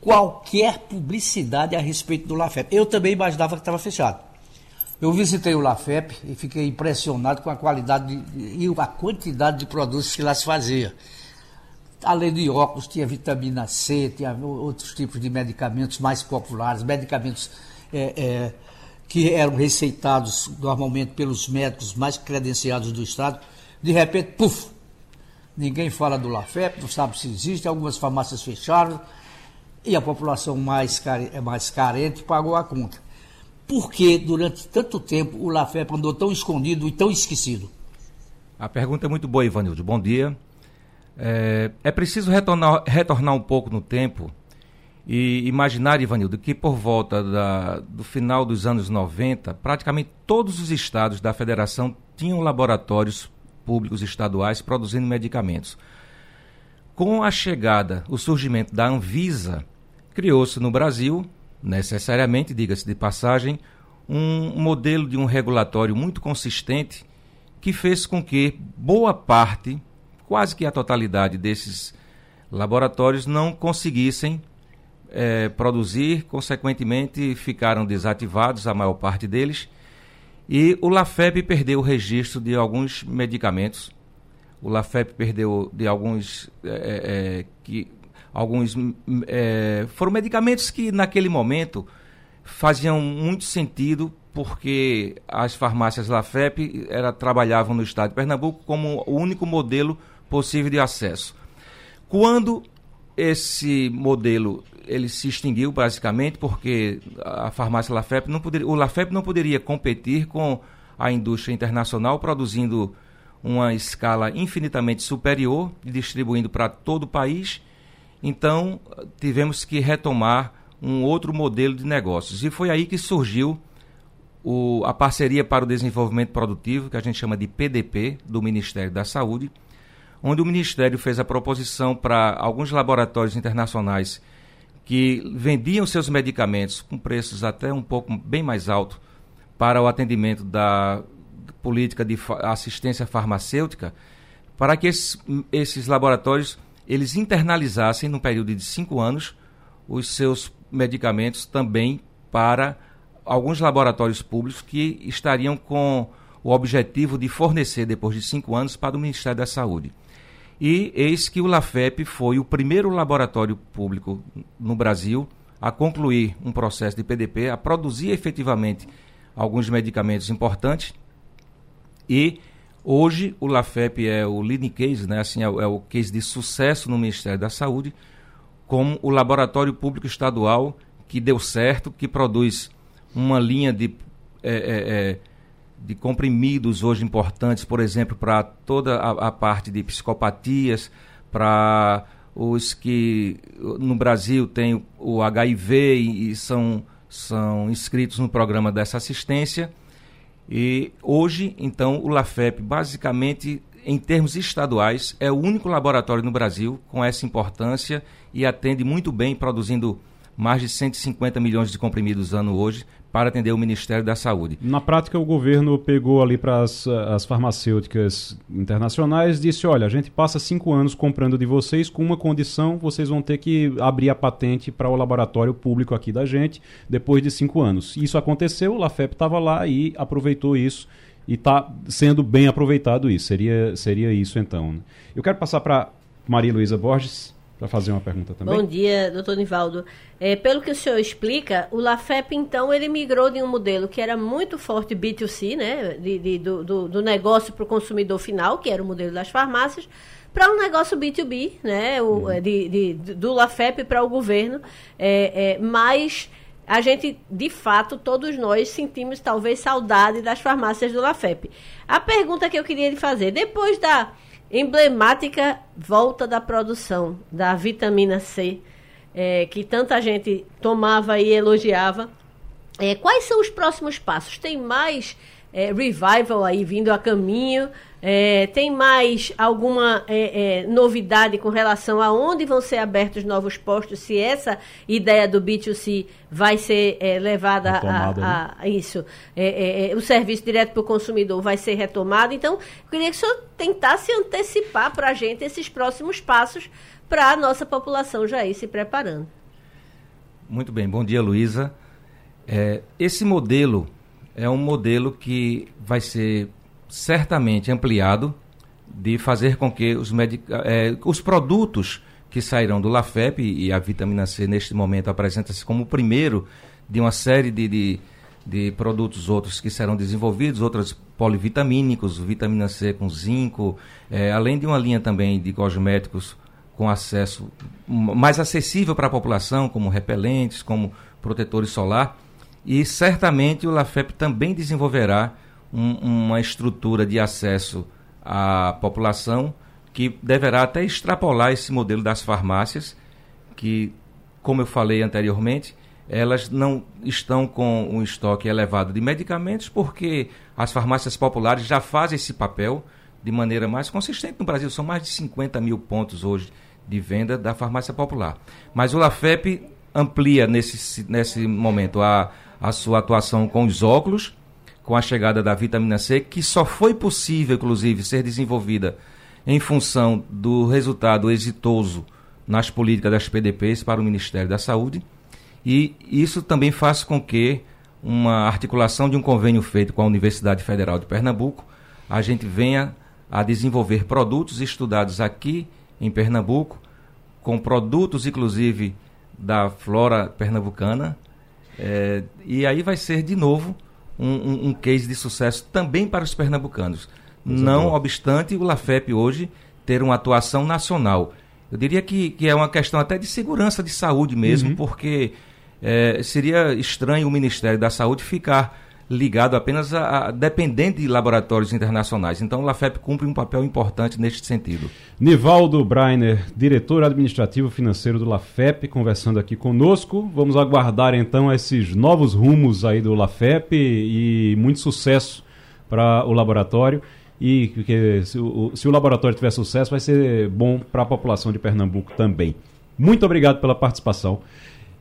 qualquer publicidade a respeito do LAFEP. Eu também imaginava que estava fechado. Eu visitei o LAFEP e fiquei impressionado com a qualidade de, e a quantidade de produtos que lá se fazia. Além de óculos, tinha vitamina C, tinha outros tipos de medicamentos mais populares, medicamentos é, é, que eram receitados normalmente pelos médicos mais credenciados do Estado. De repente, puf! Ninguém fala do LAFEP, não sabe se existe, algumas farmácias fecharam e a população mais, care, mais carente pagou a conta. Por que durante tanto tempo o LAFEP andou tão escondido e tão esquecido? A pergunta é muito boa, Ivanildo. Bom dia. É, é preciso retornar, retornar um pouco no tempo e imaginar, Ivanildo, que por volta da, do final dos anos 90, praticamente todos os estados da federação tinham laboratórios públicos estaduais produzindo medicamentos. Com a chegada, o surgimento da Anvisa, criou-se no Brasil, necessariamente, diga-se de passagem, um modelo de um regulatório muito consistente que fez com que boa parte quase que a totalidade desses laboratórios não conseguissem é, produzir, consequentemente ficaram desativados, a maior parte deles, e o LAFEP perdeu o registro de alguns medicamentos. O LAFEP perdeu de alguns é, é, que alguns foram medicamentos que naquele momento faziam muito sentido porque as farmácias LAFEP era, trabalhavam no estado de Pernambuco como o único modelo possível de acesso. Quando esse modelo ele se extinguiu basicamente porque a farmácia Lafep não poderia, o Lafep não poderia competir com a indústria internacional produzindo uma escala infinitamente superior e distribuindo para todo o país. Então, tivemos que retomar um outro modelo de negócios. E foi aí que surgiu o, a parceria para o desenvolvimento produtivo, que a gente chama de PDP, do Ministério da Saúde, onde o Ministério fez a proposição para alguns laboratórios internacionais que vendiam seus medicamentos com preços até um pouco bem mais alto para o atendimento da política de assistência farmacêutica, para que esses, esses laboratórios eles internalizassem no período de cinco anos os seus medicamentos também para alguns laboratórios públicos que estariam com o objetivo de fornecer depois de cinco anos para o Ministério da Saúde. E eis que o LAFEP foi o primeiro laboratório público no Brasil a concluir um processo de PDP, a produzir efetivamente alguns medicamentos importantes. E hoje o LAFEP é o leading case, né? assim, é, é o case de sucesso no Ministério da Saúde, como o laboratório público estadual que deu certo, que produz uma linha de. É, é, é de comprimidos hoje importantes, por exemplo, para toda a, a, parte de psicopatias, para os que no Brasil têm o HIV e, e são, são inscritos no programa dessa assistência. E hoje, então, o LAFEP, basicamente, em termos estaduais, é o único laboratório no Brasil com essa importância e atende muito bem, produzindo mais de 150 milhões de comprimidos ano hoje para atender o Ministério da Saúde. Na prática, o governo pegou ali para as, as farmacêuticas internacionais disse: olha, a gente passa cinco anos comprando de vocês com uma condição, vocês vão ter que abrir a patente para o laboratório público aqui da gente depois de cinco anos. Isso aconteceu, o Lafep estava lá e aproveitou isso e está sendo bem aproveitado isso. Seria, seria isso então. Né? Eu quero passar para Maria Luísa Borges para fazer uma pergunta também. Bom dia, doutor Nivaldo. É, pelo que o senhor explica, o LAFEP, então, ele migrou de um modelo que era muito forte B2C, né, de, de do, do, do, negócio para o consumidor final, que era o modelo das farmácias, para um negócio B2B, né, o, uhum. de, de, do LAFEP para o governo, é, é, mas a gente, de fato, todos nós sentimos talvez saudade das farmácias do LAFEP. A pergunta que eu queria lhe fazer, depois da emblemática volta da produção da vitamina C, é, que tanta gente tomava e elogiava. É, quais são os próximos passos? Tem mais é, revival aí vindo a caminho? É, tem mais alguma é, é, novidade com relação a onde vão ser abertos novos postos? Se essa ideia do B2C vai ser é, levada a, a, né? a, isso, é, é, o serviço direto para o consumidor vai ser retomado. Então, eu queria que o senhor tentasse antecipar para a gente esses próximos passos para a nossa população já ir se preparando. Muito bem, bom dia, Luísa. esse modelo é um modelo que vai ser certamente ampliado de fazer com que os, é, os produtos que sairão do LAFEP, e a vitamina C neste momento apresenta-se como o primeiro de uma série de, de, de, produtos outros que serão desenvolvidos, outros polivitamínicos, vitamina C com zinco, é, além de uma linha também de cosméticos com acesso mais acessível para a população, como repelentes, como protetores solar. E certamente o LAFEP também desenvolverá um, uma estrutura de acesso à população que deverá até extrapolar esse modelo das farmácias, que, como eu falei anteriormente, elas não estão com um estoque elevado de medicamentos, porque as farmácias populares já fazem esse papel de maneira mais consistente no Brasil. São mais de 50 mil pontos hoje de venda da farmácia popular. Mas o LAFEP amplia nesse, nesse momento a, a sua atuação com os óculos com a chegada da vitamina C, que só foi possível, inclusive, ser desenvolvida em função do resultado exitoso nas políticas das PDPs para o Ministério da Saúde. E isso também faz com que uma articulação de um convênio feito com a Universidade Federal de Pernambuco, a gente venha a desenvolver produtos estudados aqui em Pernambuco, com produtos inclusive da flora pernambucana, é, e aí vai ser de novo um, um, um case de sucesso também para os pernambucanos. Não obstante o LAFEP hoje ter uma atuação nacional. Eu diria que, que é uma questão até de segurança de saúde mesmo, uhum. porque é, seria estranho o Ministério da Saúde ficar ligado apenas a, a dependente de laboratórios internacionais. Então, o LAFEP cumpre um papel importante neste sentido. Nivaldo Breiner, diretor administrativo financeiro do LAFEP, conversando aqui conosco. Vamos aguardar então esses novos rumos aí do LAFEP e muito sucesso para o laboratório. E que se o, se o laboratório tiver sucesso, vai ser bom para a população de Pernambuco também. Muito obrigado pela participação.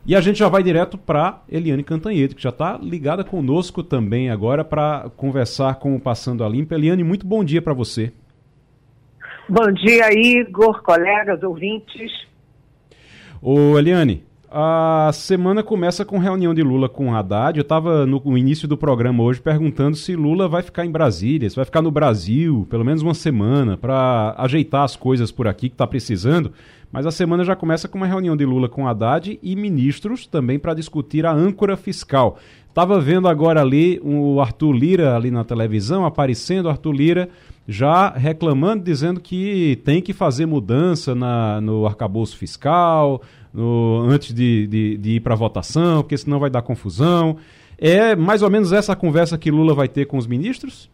E a gente já vai direto para Eliane Cantanhede, que já está ligada conosco também agora para conversar com o Passando a Limpa. Eliane, muito bom dia para você. Bom dia, Igor, colegas, ouvintes. Ô, Eliane, a semana começa com reunião de Lula com Haddad. Eu estava no início do programa hoje perguntando se Lula vai ficar em Brasília, se vai ficar no Brasil pelo menos uma semana para ajeitar as coisas por aqui que está precisando. Mas a semana já começa com uma reunião de Lula com Haddad e ministros também para discutir a âncora fiscal. Estava vendo agora ali o Arthur Lira ali na televisão, aparecendo Arthur Lira já reclamando, dizendo que tem que fazer mudança na, no arcabouço fiscal, no, antes de, de, de ir para votação, porque senão vai dar confusão. É mais ou menos essa conversa que Lula vai ter com os ministros?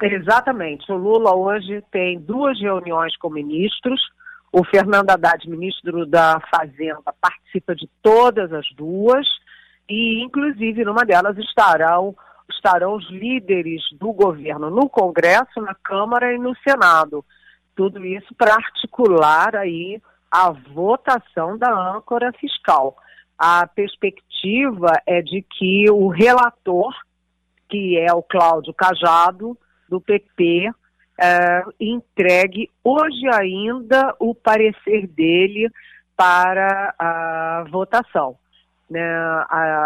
Exatamente. O Lula hoje tem duas reuniões com ministros o Fernando Haddad, ministro da Fazenda, participa de todas as duas e, inclusive, numa delas estarão estarão os líderes do governo no Congresso, na Câmara e no Senado. Tudo isso para articular aí a votação da âncora fiscal. A perspectiva é de que o relator, que é o Cláudio Cajado, do PP, é, entregue hoje ainda o parecer dele para a votação. Né?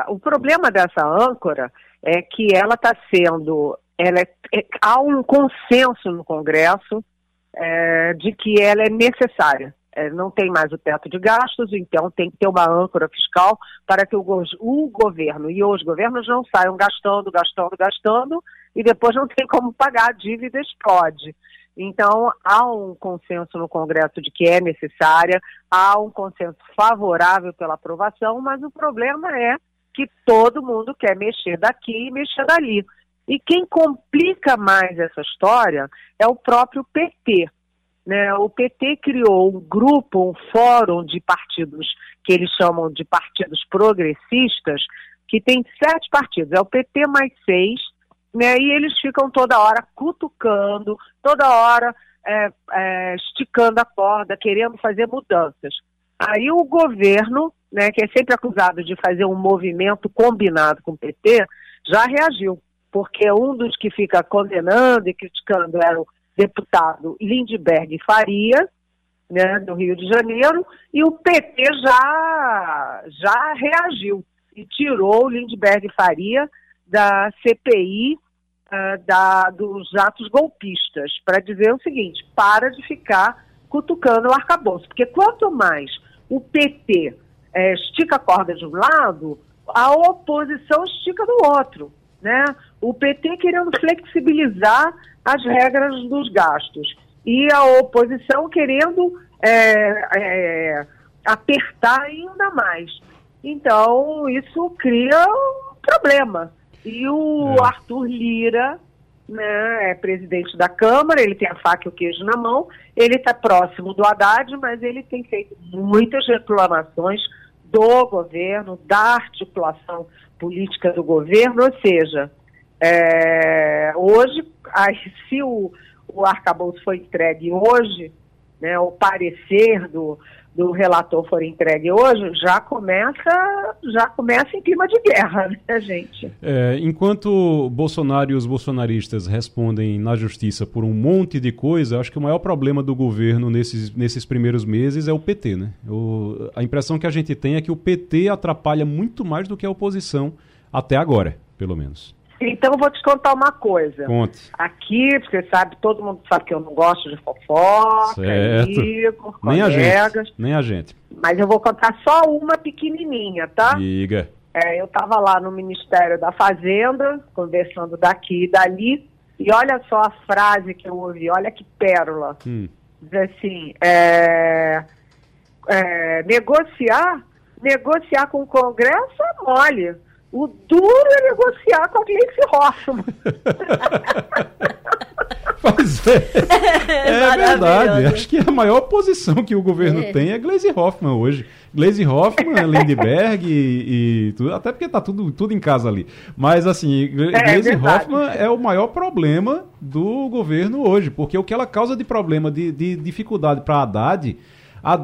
O problema dessa âncora é que ela está sendo. Ela é, é, há um consenso no Congresso é, de que ela é necessária. É, não tem mais o teto de gastos, então tem que ter uma âncora fiscal para que o, o governo e os governos não saiam gastando, gastando, gastando e depois não tem como pagar a dívida explode. Então, há um consenso no Congresso de que é necessária, há um consenso favorável pela aprovação, mas o problema é que todo mundo quer mexer daqui e mexer dali. E quem complica mais essa história é o próprio PT. Né? O PT criou um grupo, um fórum de partidos que eles chamam de partidos progressistas, que tem sete partidos. É o PT mais seis, né? E eles ficam toda hora cutucando, toda hora é, é, esticando a corda, querendo fazer mudanças. Aí o governo, né, que é sempre acusado de fazer um movimento combinado com o PT, já reagiu, porque um dos que fica condenando e criticando era o deputado Lindbergh Faria, né, do Rio de Janeiro, e o PT já, já reagiu e tirou o Lindbergh Faria da CPI uh, ah, da, dos atos golpistas, para dizer o seguinte: para de ficar cutucando o arcabouço, porque quanto mais o PT é, estica a corda de um lado, a oposição estica do outro. Né? O PT querendo flexibilizar as regras dos gastos e a oposição querendo é, é, apertar ainda mais. Então, isso cria um problema. E o é. Arthur Lira, né, é presidente da Câmara, ele tem a faca e o queijo na mão, ele está próximo do Haddad, mas ele tem feito muitas reclamações do governo, da articulação política do governo, ou seja, é, hoje, se o, o arcabouço foi entregue hoje, né, o parecer do, do relator for entregue hoje, já começa, já começa em clima de guerra, né, gente? É, enquanto Bolsonaro e os bolsonaristas respondem na justiça por um monte de coisa, acho que o maior problema do governo nesses, nesses primeiros meses é o PT, né? O, a impressão que a gente tem é que o PT atrapalha muito mais do que a oposição até agora, pelo menos. Então eu vou te contar uma coisa. Conte. Aqui, você sabe, todo mundo sabe que eu não gosto de fofoca, certo. Amigo, nem colegas, a gente. Nem a gente. Mas eu vou contar só uma pequenininha, tá? Diga. É, eu estava lá no Ministério da Fazenda, conversando daqui e dali, e olha só a frase que eu ouvi, olha que pérola. Hum. Diz assim, é, é, negociar, negociar com o Congresso é mole o duro é negociar com a Gleice Hoffmann. pois é. É, verdade. Acho que a maior posição que o governo é. tem é Gleisi Hoffmann hoje. Gleisi Hoffmann, Lindbergh e, e, tudo. Até porque tá tudo, tudo em casa ali. Mas assim, é, Gleisi Hoffmann é o maior problema do governo hoje. Porque o que ela causa de problema, de, de dificuldade para a Haddad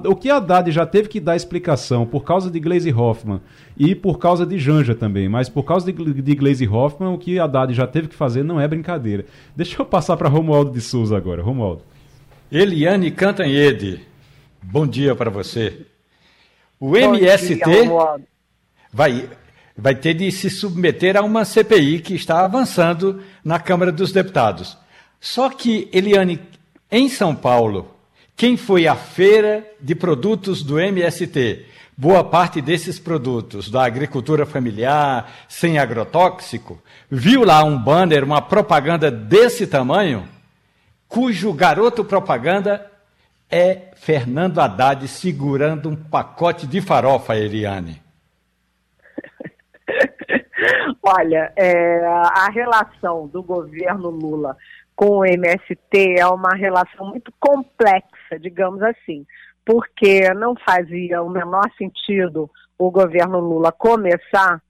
o que a Haddad já teve que dar explicação por causa de Glaze Hoffman e por causa de Janja também, mas por causa de, de Glaze Hoffman, o que a Haddad já teve que fazer não é brincadeira. Deixa eu passar para Romualdo de Souza agora. Romualdo. Eliane Cantanhede, bom dia para você. O bom MST dia, vai, vai ter de se submeter a uma CPI que está avançando na Câmara dos Deputados. Só que, Eliane, em São Paulo, quem foi à feira de produtos do MST? Boa parte desses produtos da agricultura familiar, sem agrotóxico, viu lá um banner, uma propaganda desse tamanho, cujo garoto propaganda é Fernando Haddad segurando um pacote de farofa, Eliane. Olha, é, a relação do governo Lula com o MST é uma relação muito complexa, digamos assim, porque não fazia o menor sentido o governo Lula começar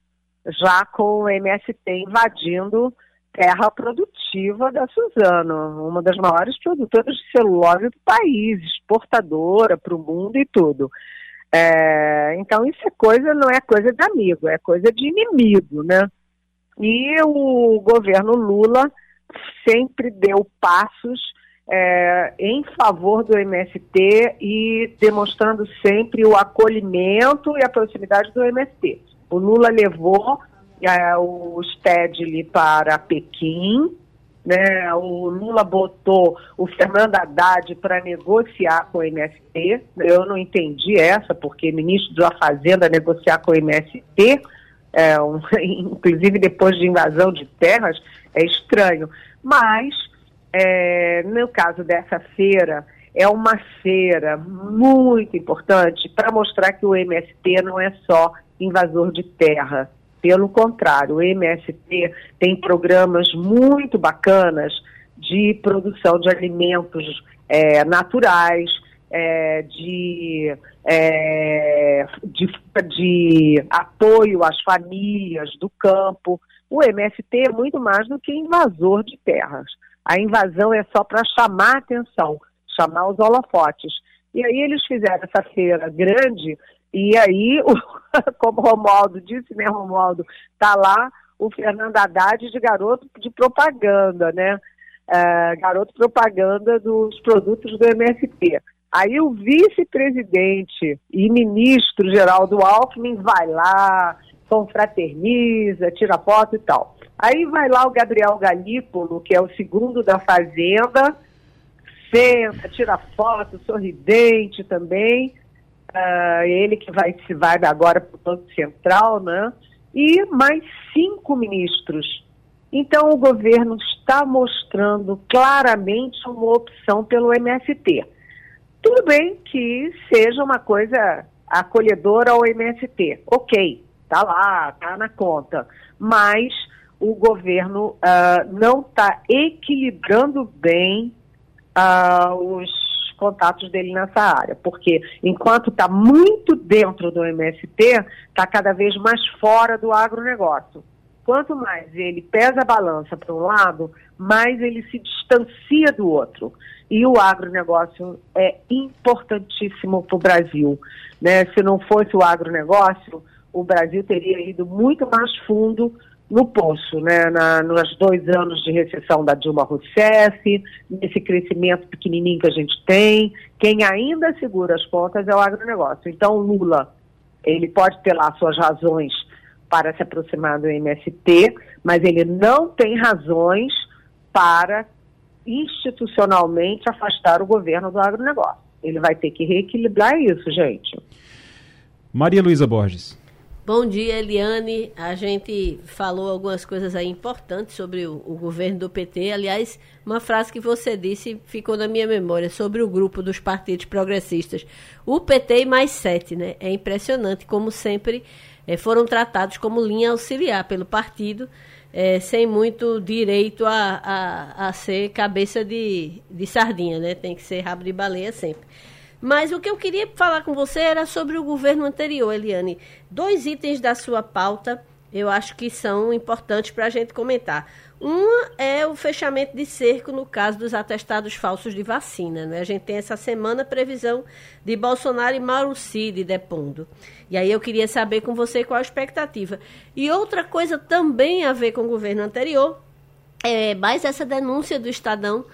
já com o MST invadindo terra produtiva da Suzano, uma das maiores produtoras de celulose do país, exportadora para o mundo e tudo. É, então isso é coisa, não é coisa de amigo, é coisa de inimigo, né? E o governo Lula sempre deu passos é, em favor do MST e demonstrando sempre o acolhimento e a proximidade do MST. O Lula levou é, o Stedley para Pequim, né? O Lula botou o Fernando Haddad para negociar com o MST. Eu não entendi essa, porque ministro da Fazenda negociar com o MST, é, um, inclusive depois de invasão de terras, é estranho. Mas, é, no caso dessa feira, é uma feira muito importante para mostrar que o MST não é só invasor de terra. Pelo contrário, o MST tem programas muito bacanas de produção de alimentos é, naturais, é, de, é, de, de, apoio às famílias do campo. O MST é muito mais do que invasor de terras. A invasão é só para chamar atenção, chamar os holofotes. E aí eles fizeram essa feira grande e aí, como o Romualdo disse, né, Romualdo, tá lá o Fernando Haddad de garoto de propaganda, né? É, garoto propaganda dos produtos do MST. Aí o vice-presidente e ministro Geraldo Alckmin vai lá, confraterniza, tira foto e tal. Aí vai lá o Gabriel Galípolo, que é o segundo da Fazenda, senta, tira foto, sorridente também uh, ele que vai se vai agora para o Banco Central, né? E mais cinco ministros. Então o governo está mostrando claramente uma opção pelo MST. Tudo bem que seja uma coisa acolhedora ao MST, ok, tá lá, tá na conta, mas o governo uh, não está equilibrando bem uh, os contatos dele nessa área, porque enquanto está muito dentro do MST, está cada vez mais fora do agronegócio. Quanto mais ele pesa a balança para um lado, mais ele se distancia do outro. E o agronegócio é importantíssimo para o Brasil. Né? Se não fosse o agronegócio, o Brasil teria ido muito mais fundo no poço, né, na, nos dois anos de recessão da Dilma Rousseff, nesse crescimento pequenininho que a gente tem, quem ainda segura as pontas é o agronegócio. Então, Lula, ele pode ter lá suas razões para se aproximar do MST, mas ele não tem razões para institucionalmente afastar o governo do agronegócio. Ele vai ter que reequilibrar isso, gente. Maria Luísa Borges. Bom dia, Eliane. A gente falou algumas coisas aí importantes sobre o, o, governo do PT. Aliás, uma frase que você disse ficou na minha memória sobre o grupo dos partidos progressistas. O PT e mais sete, né? É impressionante como sempre é, foram tratados como linha auxiliar pelo partido, é, sem muito direito a, a, a ser cabeça de, de sardinha, né? Tem que ser rabo de baleia sempre. Mas o que eu queria falar com você era sobre o governo anterior, Eliane. Dois itens da sua pauta eu acho que são importantes para a gente comentar. Uma é o fechamento de cerco no caso dos atestados falsos de vacina. Né? A gente tem essa semana previsão de Bolsonaro e Mauro Cid depondo. E aí eu queria saber com você qual a expectativa. E outra coisa também a ver com o governo anterior é mais essa denúncia do Estadão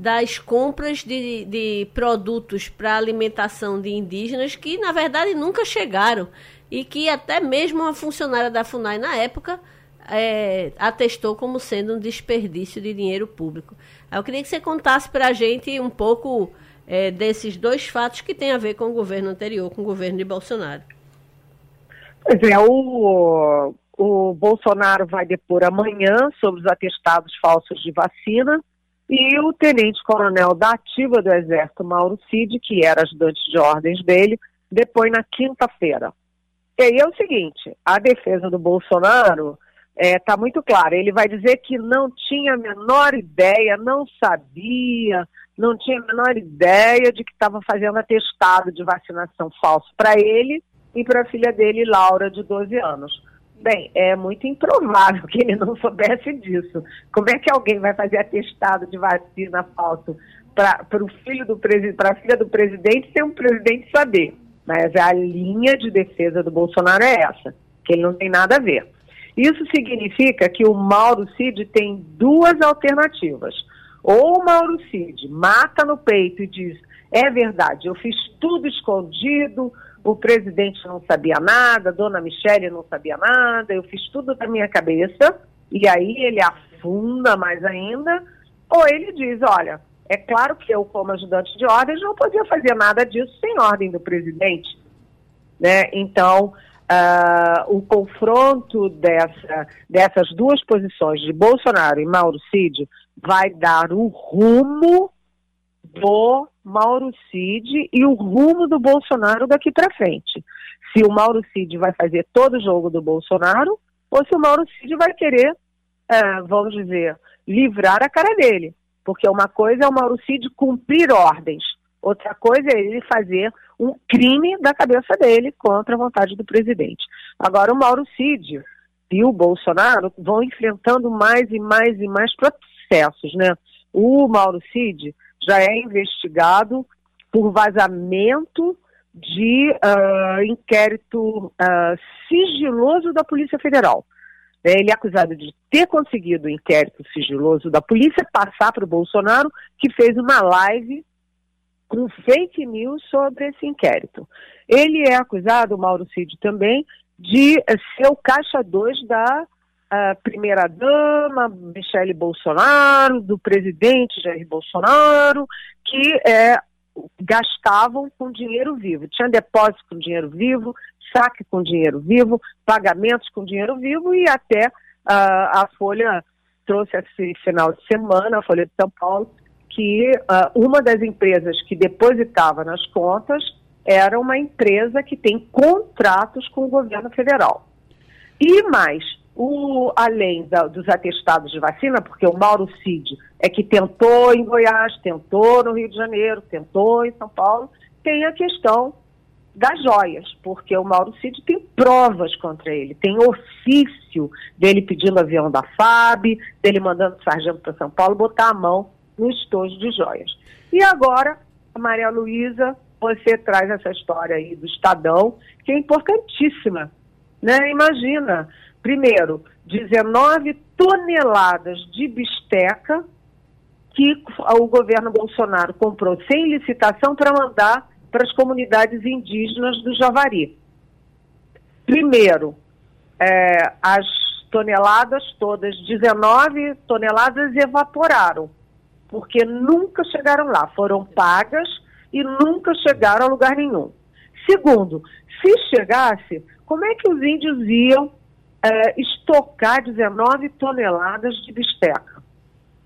das compras de, de produtos para alimentação de indígenas que, na verdade, nunca chegaram e que até mesmo uma funcionária da FUNAI na época é, atestou como sendo um desperdício de dinheiro público. Eu queria que você contasse para a gente um pouco é, desses dois fatos que têm a ver com o governo anterior, com o governo de Bolsonaro. Pois é, o, o Bolsonaro vai depor amanhã sobre os atestados falsos de vacina e o tenente-coronel da ativa do Exército, Mauro Cid, que era ajudante de ordens dele, depois na quinta-feira. E aí é o seguinte, a defesa do Bolsonaro está é, tá muito clara. Ele vai dizer que não tinha a menor ideia, não sabia, não tinha a menor ideia de que estava fazendo atestado de vacinação falso para ele e para a filha dele, Laura, de 12 anos. Bem, é muito improvável que ele não soubesse disso. Como é que alguém vai fazer atestado de vacina falso para o filho do para a filha do presidente sem um presidente saber? Mas a linha de defesa do Bolsonaro é essa, que ele não tem nada a ver. Isso significa que o Mauro Cid tem duas alternativas. Ou o Mauro Cid mata no peito e diz: é verdade, eu fiz tudo escondido, o presidente não sabia nada, dona Michele não sabia nada, eu fiz tudo da minha cabeça, e aí ele afunda mais ainda, ou ele diz: olha, é claro que eu, como ajudante de ordens, não podia fazer nada disso sem ordem do presidente. Né? Então, uh, o confronto dessa, dessas duas posições, de Bolsonaro e Mauro Cid, vai dar o rumo do Mauro Cid e o rumo do Bolsonaro daqui para frente. Se o Mauro Cid vai fazer todo o jogo do Bolsonaro ou se o Mauro Cid vai querer, uh, vamos dizer, livrar a cara dele. Porque uma coisa é o Mauro Cid cumprir ordens, outra coisa é ele fazer um crime da cabeça dele contra a vontade do presidente. Agora, o Mauro Cid e o Bolsonaro vão enfrentando mais e mais e mais processos, né? O Mauro Cid já é investigado por vazamento de uh, inquérito uh, sigiloso da Polícia Federal. Ele é acusado de ter conseguido o inquérito sigiloso da polícia passar para o Bolsonaro, que fez uma live com fake news sobre esse inquérito. Ele é acusado, Mauro Cid também, de ser o caixa 2 da primeira-dama Michele Bolsonaro, do presidente Jair Bolsonaro, que é, gastavam com dinheiro vivo. Tinha depósito com dinheiro vivo, saque com dinheiro vivo, pagamentos com dinheiro vivo e até uh, a Folha trouxe esse final de semana, a Folha de São Paulo, que uh, uma das empresas que depositava nas contas era uma empresa que tem contratos com o governo federal. E mais, o, além da, dos atestados de vacina, porque o Mauro Cid é que tentou em Goiás, tentou no Rio de Janeiro, tentou em São Paulo, tem a questão das joias, porque o Mauro Cid tem provas contra ele, tem ofício dele pedindo avião da FAB, dele mandando o sargento para São Paulo botar a mão no estojo de joias. E agora, Maria Luísa, você traz essa história aí do Estadão, que é importantíssima. Né? Imagina, primeiro, 19 toneladas de bisteca que o governo Bolsonaro comprou sem licitação para mandar para as comunidades indígenas do Javari. Primeiro, é, as toneladas todas, 19 toneladas evaporaram, porque nunca chegaram lá, foram pagas e nunca chegaram a lugar nenhum. Segundo, se chegasse, como é que os índios iam é, estocar 19 toneladas de bisteca?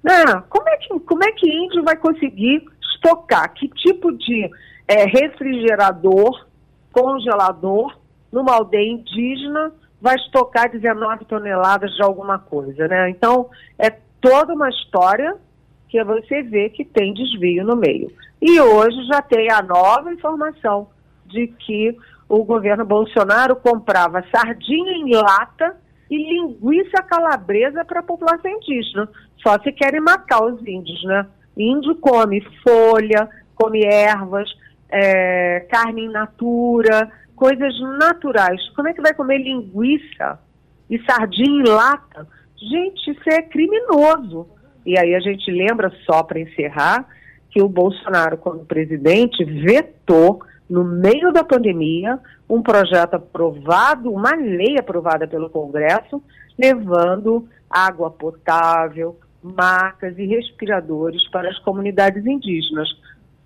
Não, como é que como é que índio vai conseguir estocar? Que tipo de é, refrigerador, congelador, numa aldeia indígena, vai estocar 19 toneladas de alguma coisa, né? Então, é toda uma história que você vê que tem desvio no meio. E hoje já tem a nova informação de que o governo Bolsonaro comprava sardinha em lata e linguiça calabresa para a população indígena. Só se querem matar os índios, né? Índio come folha, come ervas, é, carne in natura, coisas naturais. Como é que vai comer linguiça e sardinha em lata? Gente, isso é criminoso. E aí a gente lembra, só para encerrar, que o Bolsonaro, como presidente, vetou, no meio da pandemia, um projeto aprovado, uma lei aprovada pelo Congresso, levando água potável, macas e respiradores para as comunidades indígenas.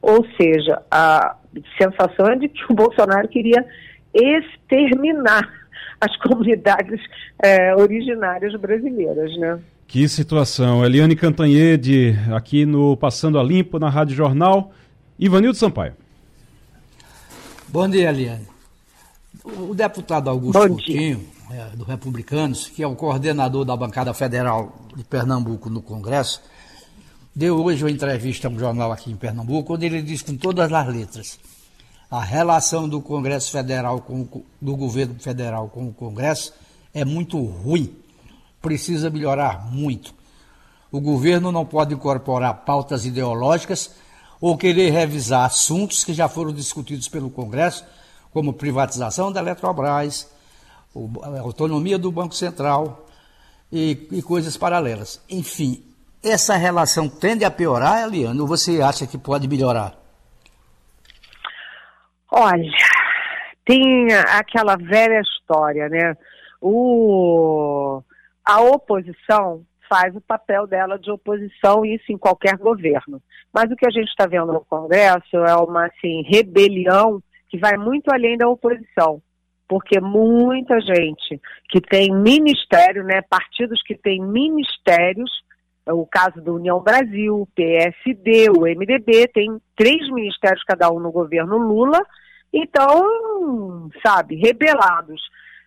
Ou seja, a sensação é de que o Bolsonaro queria exterminar as comunidades é, originárias brasileiras, né? Que situação. Eliane Cantanhede, aqui no Passando a Limpo, na Rádio Jornal. Ivanildo Sampaio. Bom dia, Eliane. O deputado Augusto Coutinho, é, do Republicanos, que é o coordenador da bancada federal de Pernambuco no Congresso, deu hoje uma entrevista a um jornal aqui em Pernambuco, onde ele diz com todas as letras a relação do Congresso Federal com do governo federal com o Congresso é muito ruim. Precisa melhorar muito. O governo não pode incorporar pautas ideológicas ou querer revisar assuntos que já foram discutidos pelo Congresso, como privatização da Eletrobras, autonomia do Banco Central e, e coisas paralelas. Enfim, essa relação tende a piorar, Eliane, ou você acha que pode melhorar? Olha, tem aquela velha história, né? O, a oposição faz o papel dela de oposição, isso em qualquer governo. Mas o que a gente está vendo no Congresso é uma assim, rebelião que vai muito além da oposição. Porque muita gente que tem ministério, né, partidos que têm ministérios, o caso do União Brasil, o PSD, o MDB, tem três ministérios cada um no governo Lula, então, sabe, rebelados.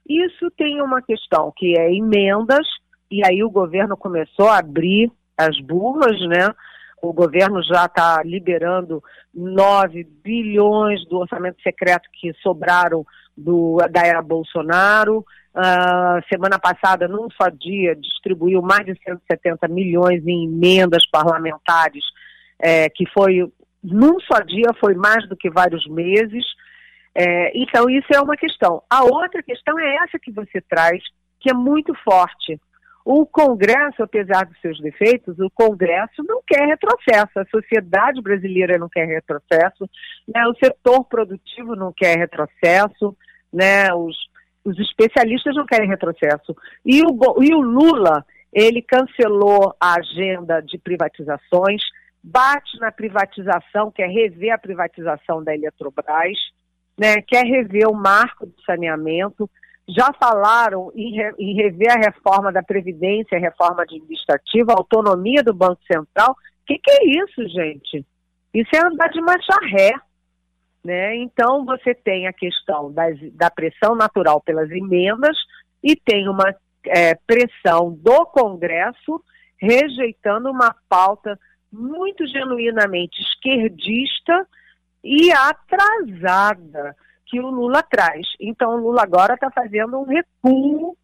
Isso tem uma questão que é emendas, e aí o governo começou a abrir as burras, né? O governo já está liberando 9 bilhões do orçamento secreto que sobraram do, da era Bolsonaro. Uh, semana passada, num só dia, distribuiu mais de 170 milhões em emendas parlamentares, é, que foi, num só dia, foi mais do que vários meses. É, então, isso é uma questão. A outra questão é essa que você traz, que é muito forte. O Congresso, apesar dos seus defeitos, o Congresso não quer retrocesso, a sociedade brasileira não quer retrocesso, né? o setor produtivo não quer retrocesso, né? os, os especialistas não querem retrocesso. E o, e o Lula, ele cancelou a agenda de privatizações, bate na privatização, quer rever a privatização da Eletrobras, né? quer rever o marco do saneamento, já falaram em, re, em rever a reforma da Previdência, a reforma administrativa, a autonomia do Banco Central. O que, que é isso, gente? Isso é andar de marcha ré. Né? Então, você tem a questão das, da pressão natural pelas emendas e tem uma é, pressão do Congresso rejeitando uma pauta muito genuinamente esquerdista e atrasada que o Lula traz. Então, o Lula agora está fazendo um recuo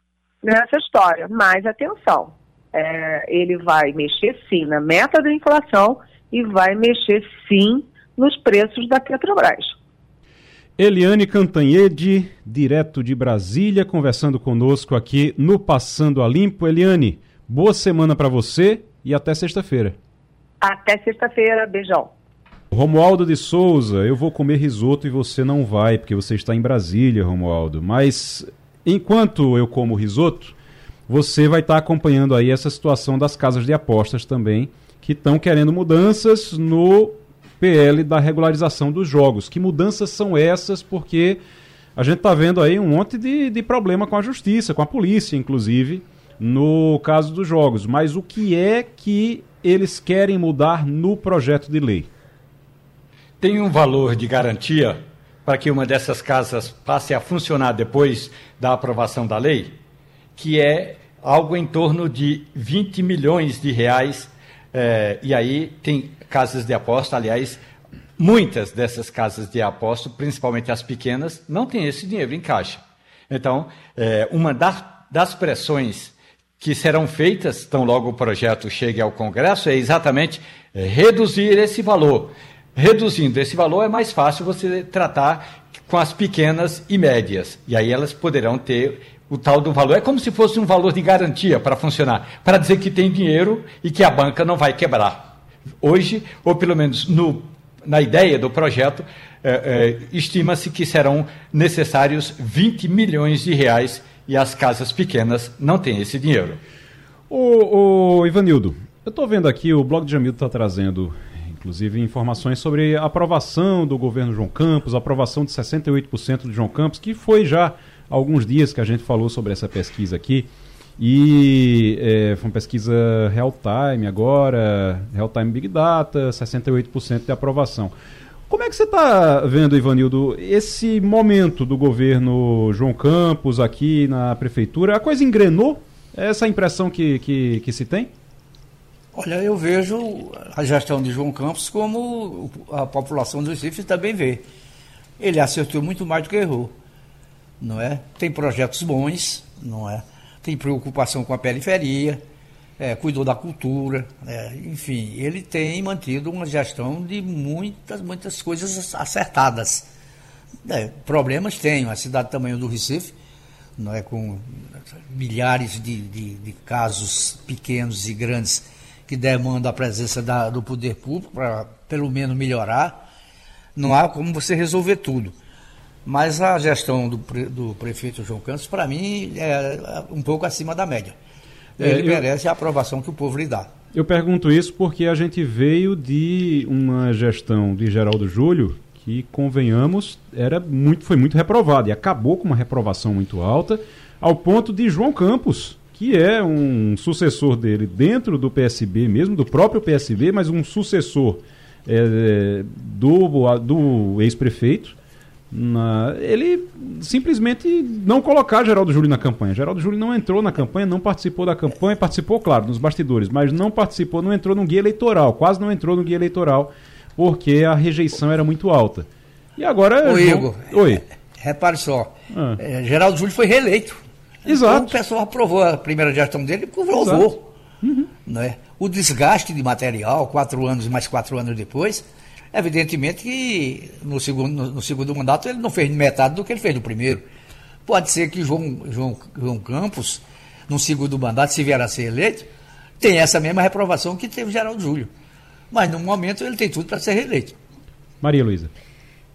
nessa história. Mas atenção, é, ele vai mexer sim na meta da inflação e vai mexer sim nos preços da Petrobras. Eliane Cantanhede, direto de Brasília, conversando conosco aqui no Passando a Limpo. Eliane, boa semana para você e até sexta-feira. Até sexta-feira, beijão. Romualdo de Souza, eu vou comer risoto e você não vai, porque você está em Brasília, Romualdo. Mas enquanto eu como risoto, você vai estar acompanhando aí essa situação das casas de apostas também, que estão querendo mudanças no PL da regularização dos jogos. Que mudanças são essas? Porque a gente está vendo aí um monte de, de problema com a justiça, com a polícia, inclusive, no caso dos jogos. Mas o que é que eles querem mudar no projeto de lei? Tem um valor de garantia para que uma dessas casas passe a funcionar depois da aprovação da lei, que é algo em torno de 20 milhões de reais. É, e aí tem casas de aposta, aliás, muitas dessas casas de aposta, principalmente as pequenas, não têm esse dinheiro em caixa. Então, é, uma das, das pressões que serão feitas, tão logo o projeto chegue ao Congresso, é exatamente é, reduzir esse valor reduzindo esse valor, é mais fácil você tratar com as pequenas e médias. E aí elas poderão ter o tal do valor. É como se fosse um valor de garantia para funcionar, para dizer que tem dinheiro e que a banca não vai quebrar. Hoje, ou pelo menos no, na ideia do projeto, é, é, estima-se que serão necessários 20 milhões de reais e as casas pequenas não têm esse dinheiro. O, Ivanildo, eu estou vendo aqui, o blog de Jamildo está trazendo inclusive informações sobre a aprovação do governo João Campos, aprovação de 68% de João Campos, que foi já há alguns dias que a gente falou sobre essa pesquisa aqui. E é, foi uma pesquisa real time agora, real time Big Data, 68% de aprovação. Como é que você está vendo, Ivanildo, esse momento do governo João Campos aqui na prefeitura? A coisa engrenou? É essa a impressão que, que, que se tem? Olha, eu vejo a gestão de João Campos como a população do Recife também vê. Ele acertou muito mais do que errou. não é? Tem projetos bons, não é? Tem preocupação com a periferia, é, cuidou da cultura, é, enfim, ele tem mantido uma gestão de muitas, muitas coisas acertadas. É, problemas tem, a cidade tamanho do Recife, não é, com milhares de, de, de casos pequenos e grandes que demandam a presença da, do poder público para pelo menos melhorar. Não há como você resolver tudo. Mas a gestão do, do prefeito João Campos, para mim, é um pouco acima da média. É, Ele eu, merece a aprovação que o povo lhe dá. Eu pergunto isso porque a gente veio de uma gestão de Geraldo Júlio que, convenhamos, era muito, foi muito reprovada e acabou com uma reprovação muito alta, ao ponto de João Campos, que é um sucessor dele dentro do PSB, mesmo do próprio PSB, mas um sucessor é, do, do ex-prefeito, ele simplesmente não colocar Geraldo Júlio na campanha. Geraldo Júlio não entrou na campanha, não participou da campanha, participou, claro, nos bastidores, mas não participou, não entrou no guia eleitoral, quase não entrou no guia eleitoral porque a rejeição era muito alta. E agora. Ô, Igor, Oi. Repare só. Ah. É, Geraldo Júlio foi reeleito. Exato. Então o pessoal aprovou a primeira gestão dele e aprovou. Uhum. Né? O desgaste de material, quatro anos mais quatro anos depois, evidentemente que no segundo, no, no segundo mandato ele não fez metade do que ele fez no primeiro. Pode ser que João, João, João Campos, no segundo mandato, se vier a ser eleito, tenha essa mesma reprovação que teve Geraldo Júlio. Mas no momento ele tem tudo para ser reeleito. Maria Luísa.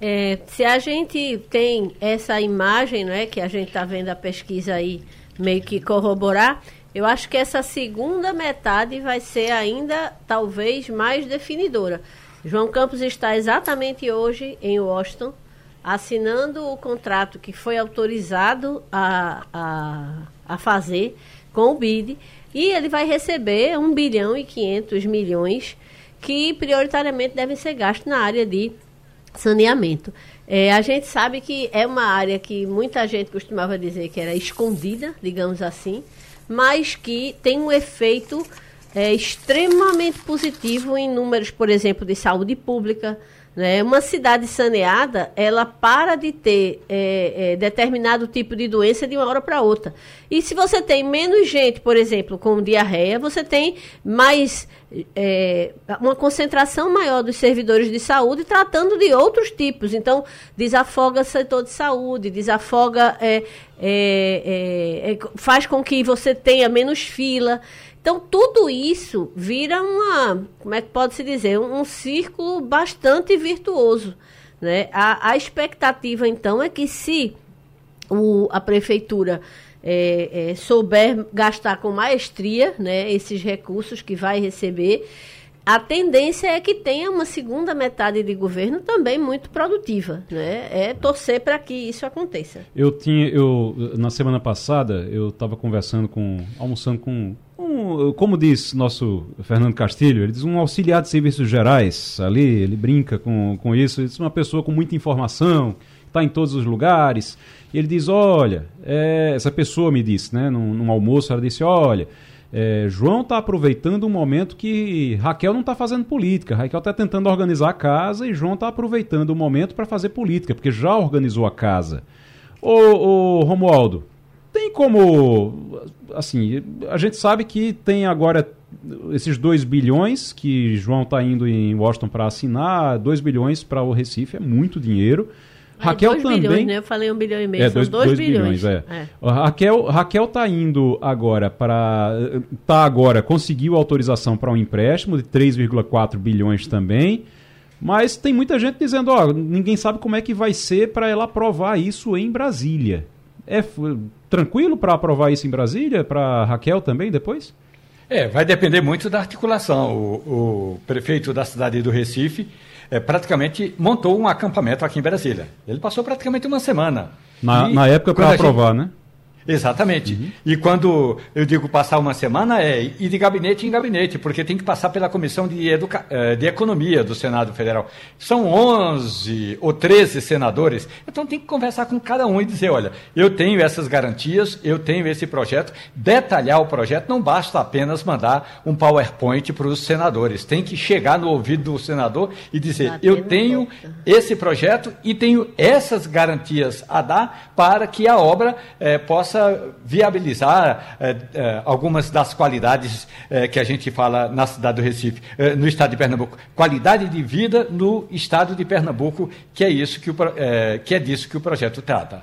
É, se a gente tem essa imagem, não é, que a gente está vendo a pesquisa aí meio que corroborar, eu acho que essa segunda metade vai ser ainda talvez mais definidora. João Campos está exatamente hoje em Washington, assinando o contrato que foi autorizado a, a, a fazer com o BID, e ele vai receber 1 bilhão e 500 milhões que prioritariamente devem ser gastos na área de saneamento. É, a gente sabe que é uma área que muita gente costumava dizer que era escondida, digamos assim, mas que tem um efeito é, extremamente positivo em números, por exemplo, de saúde pública, né? Uma cidade saneada, ela para de ter é, é, determinado tipo de doença de uma hora para outra. E se você tem menos gente, por exemplo, com diarreia, você tem mais é, uma concentração maior dos servidores de saúde tratando de outros tipos. Então, desafoga setor de saúde, desafoga, é, é, é, faz com que você tenha menos fila. Então, tudo isso vira uma, como é que pode se dizer, um, um círculo bastante virtuoso. Né? A, a, expectativa, então, é que se o, a prefeitura é, é, souber gastar com maestria né, esses recursos que vai receber, a tendência é que tenha uma segunda metade de governo também muito produtiva, né? É torcer para que isso aconteça. Eu tinha, eu na semana passada eu estava conversando com, almoçando com como diz nosso Fernando Castilho, ele diz um auxiliar de serviços gerais ali, ele brinca com, com isso, ele diz uma pessoa com muita informação, está em todos os lugares. E ele diz: Olha, é, essa pessoa me disse, né, num, num almoço, ela disse: Olha, é, João está aproveitando um momento que Raquel não está fazendo política. Raquel está tentando organizar a casa e João está aproveitando o momento para fazer política, porque já organizou a casa. Ô, ô Romualdo, tem como. Assim, a gente sabe que tem agora esses 2 bilhões que João está indo em Washington para assinar, 2 bilhões para o Recife é muito dinheiro. Raquel também. Bilhões, né? Eu falei um bilhão e meio, é, são 2 bilhões. bilhões é. é. Raquel, Raquel tá indo agora para. Tá agora, conseguiu autorização para um empréstimo de 3,4 bilhões também. Mas tem muita gente dizendo, ó, ninguém sabe como é que vai ser para ela aprovar isso em Brasília. É tranquilo para aprovar isso em Brasília, para Raquel também depois? É, vai depender muito da articulação. O, o prefeito da cidade do Recife é, praticamente montou um acampamento aqui em Brasília. Ele passou praticamente uma semana. Na, e, na época para aprovar, gente, né? Exatamente. Uhum. E quando eu digo passar uma semana, é ir de gabinete em gabinete, porque tem que passar pela Comissão de, Educa... Eh, de Economia do Senado Federal. São 11 ou 13 senadores, então tem que conversar com cada um e dizer: olha, eu tenho essas garantias, eu tenho esse projeto. Detalhar o projeto não basta apenas mandar um PowerPoint para os senadores, tem que chegar no ouvido do senador e dizer: eu tenho esse projeto e tenho essas garantias a dar para que a obra eh, possa possa viabilizar eh, eh, algumas das qualidades eh, que a gente fala na cidade do Recife, no estado de Pernambuco. Qualidade de vida no estado de Pernambuco, que é, isso que, o, que é disso que o projeto trata.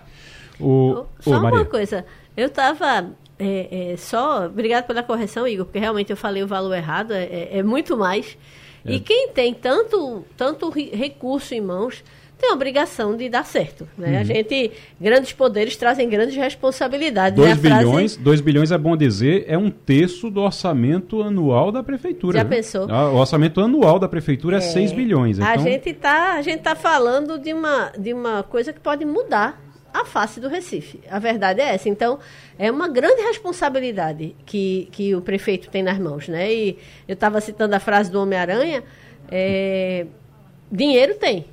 O, Só o uma coisa, eu estava é, é, só, obrigado pela correção, Igor, porque realmente eu falei o valor errado, é, é, é muito mais. É. E quem tem tanto, tanto recurso em mãos tem a obrigação de dar certo. Né? Uhum. A gente, grandes poderes trazem grandes responsabilidades. 2 né? bilhões, frase... dois bilhões é bom dizer, é um terço do orçamento anual da prefeitura. Já né? pensou? Ah, o orçamento anual da prefeitura é, é 6 bilhões. Então... A gente está tá falando de uma, de uma coisa que pode mudar a face do Recife. A verdade é essa. Então, é uma grande responsabilidade que, que o prefeito tem nas mãos. Né? E eu estava citando a frase do Homem-Aranha, é, dinheiro tem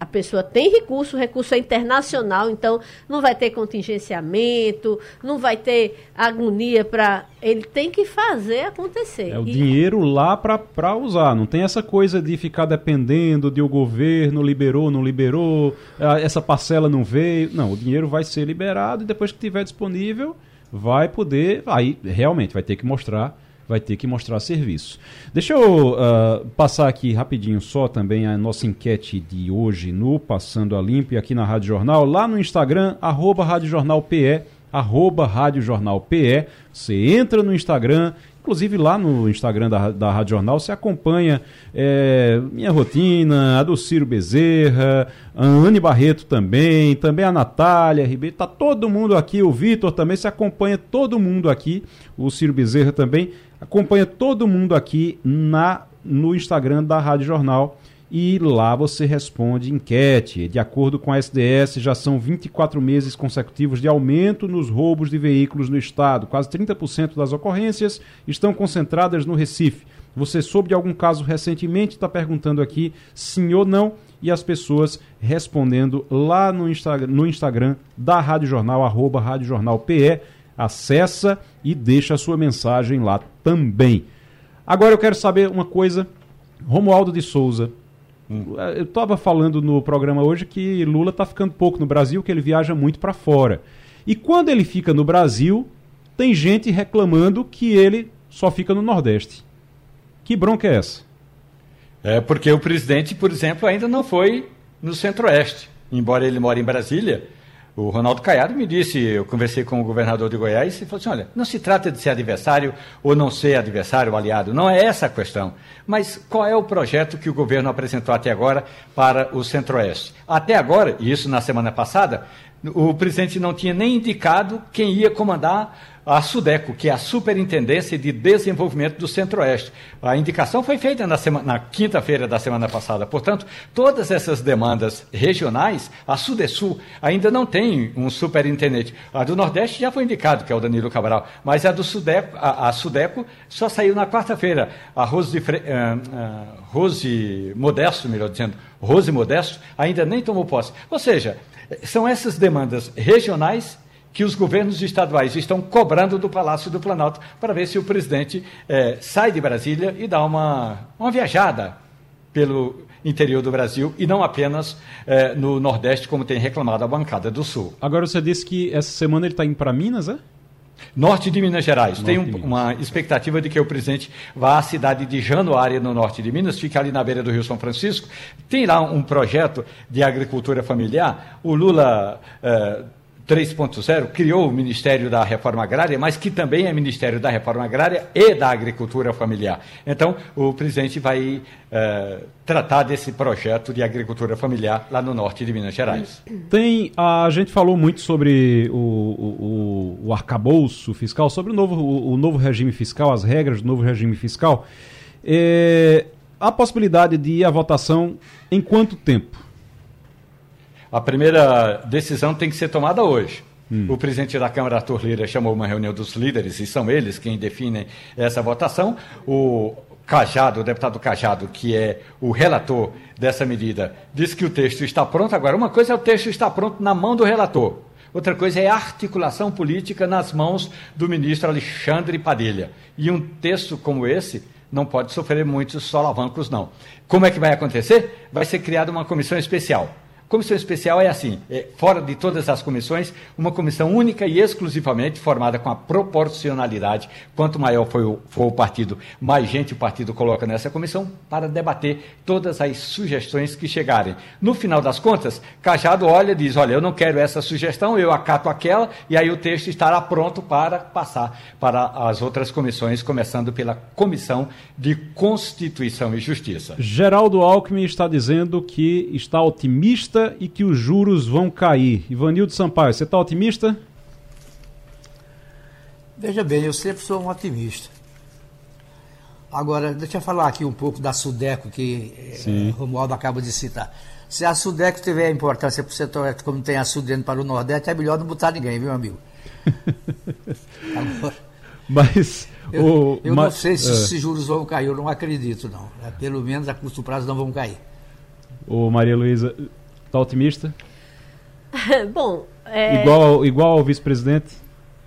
a pessoa tem recurso, o recurso é internacional, então não vai ter contingenciamento, não vai ter agonia para. Ele tem que fazer acontecer. É o e... dinheiro lá para usar, não tem essa coisa de ficar dependendo de o governo liberou, não liberou, essa parcela não veio. Não, o dinheiro vai ser liberado e depois que estiver disponível, vai poder. Aí realmente vai ter que mostrar vai ter que mostrar serviço. Deixa eu uh, passar aqui rapidinho só também a nossa enquete de hoje no Passando a Limpo e aqui na Rádio Jornal, lá no Instagram, arroba Rádio Jornal PE, arroba Rádio Jornal PE. Você entra no Instagram, Inclusive lá no Instagram da, da Rádio Jornal você acompanha é, minha rotina, a do Ciro Bezerra, a Anne Barreto também, também a Natália Ribeiro, tá todo mundo aqui, o Vitor também, se acompanha todo mundo aqui, o Ciro Bezerra também. Acompanha todo mundo aqui na no Instagram da Rádio Jornal e lá você responde enquete. De acordo com a SDS, já são 24 meses consecutivos de aumento nos roubos de veículos no estado. Quase 30% das ocorrências estão concentradas no Recife. Você soube de algum caso recentemente? Está perguntando aqui sim ou não. E as pessoas respondendo lá no, Insta no Instagram da Rádio Jornal, arroba Rádio Jornal PE acessa e deixa a sua mensagem lá também. Agora eu quero saber uma coisa. Romualdo de Souza. Hum. Eu estava falando no programa hoje que Lula está ficando pouco no Brasil, que ele viaja muito para fora. E quando ele fica no Brasil, tem gente reclamando que ele só fica no Nordeste. Que bronca é essa? É porque o presidente, por exemplo, ainda não foi no Centro-Oeste. Embora ele more em Brasília, o Ronaldo Caiado me disse, eu conversei com o governador de Goiás e falou assim: olha, não se trata de ser adversário ou não ser adversário ou aliado, não é essa a questão. Mas qual é o projeto que o governo apresentou até agora para o Centro-Oeste? Até agora, e isso na semana passada, o presidente não tinha nem indicado quem ia comandar a SUDECO, que é a Superintendência de Desenvolvimento do Centro-Oeste. A indicação foi feita na, na quinta-feira da semana passada. Portanto, todas essas demandas regionais, a Sudesul ainda não tem um superintendente. A do Nordeste já foi indicado, que é o Danilo Cabral, mas a do Sudeco, a, a Sudeco só saiu na quarta-feira. A Rose, Fre... uh, uh, Rose Modesto, melhor dizendo, Rose Modesto, ainda nem tomou posse. Ou seja, são essas demandas regionais que os governos estaduais estão cobrando do Palácio do Planalto para ver se o presidente é, sai de Brasília e dá uma, uma viajada pelo interior do Brasil e não apenas é, no Nordeste, como tem reclamado a bancada do Sul. Agora você disse que essa semana ele está indo para Minas, é? Norte de Minas Gerais. Norte Tem um, Minas. uma expectativa de que o presidente vá à cidade de Januária, no norte de Minas, fica ali na beira do Rio São Francisco. Tem lá um projeto de agricultura familiar. O Lula. Eh, 3.0 criou o Ministério da Reforma Agrária, mas que também é Ministério da Reforma Agrária e da Agricultura Familiar. Então, o presidente vai eh, tratar desse projeto de agricultura familiar lá no norte de Minas Gerais. Tem, a gente falou muito sobre o, o, o arcabouço fiscal, sobre o novo, o, o, novo regime fiscal, as regras do novo regime fiscal. É, a possibilidade de ir à votação em quanto tempo? A primeira decisão tem que ser tomada hoje. Hum. O presidente da Câmara, Arthur Lira, chamou uma reunião dos líderes, e são eles quem definem essa votação. O Cajado, o deputado Cajado, que é o relator dessa medida, disse que o texto está pronto. Agora, uma coisa é o texto estar pronto na mão do relator. Outra coisa é a articulação política nas mãos do ministro Alexandre Padilha. E um texto como esse não pode sofrer muitos solavancos, não. Como é que vai acontecer? Vai ser criada uma comissão especial. Comissão especial é assim, é, fora de todas as comissões, uma comissão única e exclusivamente formada com a proporcionalidade. Quanto maior for o, for o partido, mais gente o partido coloca nessa comissão para debater todas as sugestões que chegarem. No final das contas, Cajado olha e diz: Olha, eu não quero essa sugestão, eu acato aquela, e aí o texto estará pronto para passar para as outras comissões, começando pela Comissão de Constituição e Justiça. Geraldo Alckmin está dizendo que está otimista otimista e que os juros vão cair. Ivanildo Sampaio, você está otimista? Veja bem, eu sempre sou um otimista. Agora, deixa eu falar aqui um pouco da Sudeco, que eh, Romualdo acaba de citar. Se a Sudeco tiver importância para o setor como tem a Sudene para o Nordeste, é melhor não botar ninguém, viu, amigo? Agora, mas. Eu, o, eu mas, não sei se é. esses juros vão cair, eu não acredito, não. Pelo menos a curto prazo não vão cair. Ô, Maria Luísa, Está otimista? Bom. É... Igual, igual ao vice-presidente?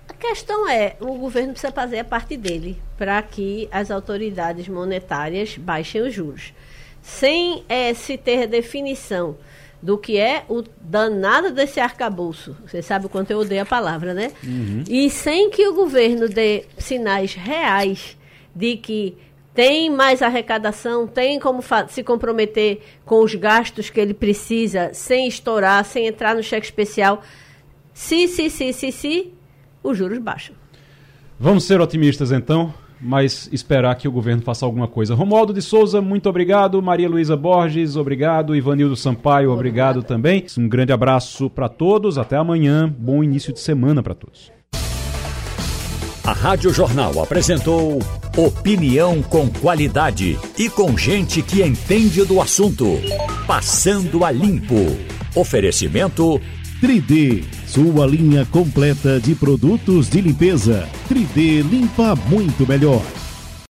A questão é: o governo precisa fazer a parte dele para que as autoridades monetárias baixem os juros. Sem é, se ter definição do que é o danado desse arcabouço. Você sabe o quanto eu odeio a palavra, né? Uhum. E sem que o governo dê sinais reais de que tem mais arrecadação, tem como se comprometer com os gastos que ele precisa, sem estourar, sem entrar no cheque especial. Se, se, se, se, se, os juros baixam. Vamos ser otimistas então, mas esperar que o governo faça alguma coisa. Romualdo de Souza, muito obrigado. Maria Luísa Borges, obrigado. Ivanildo Sampaio, obrigado também. Um grande abraço para todos. Até amanhã. Bom início de semana para todos. A Rádio Jornal apresentou opinião com qualidade e com gente que entende do assunto. Passando a limpo. Oferecimento 3D, sua linha completa de produtos de limpeza. 3D limpa muito melhor.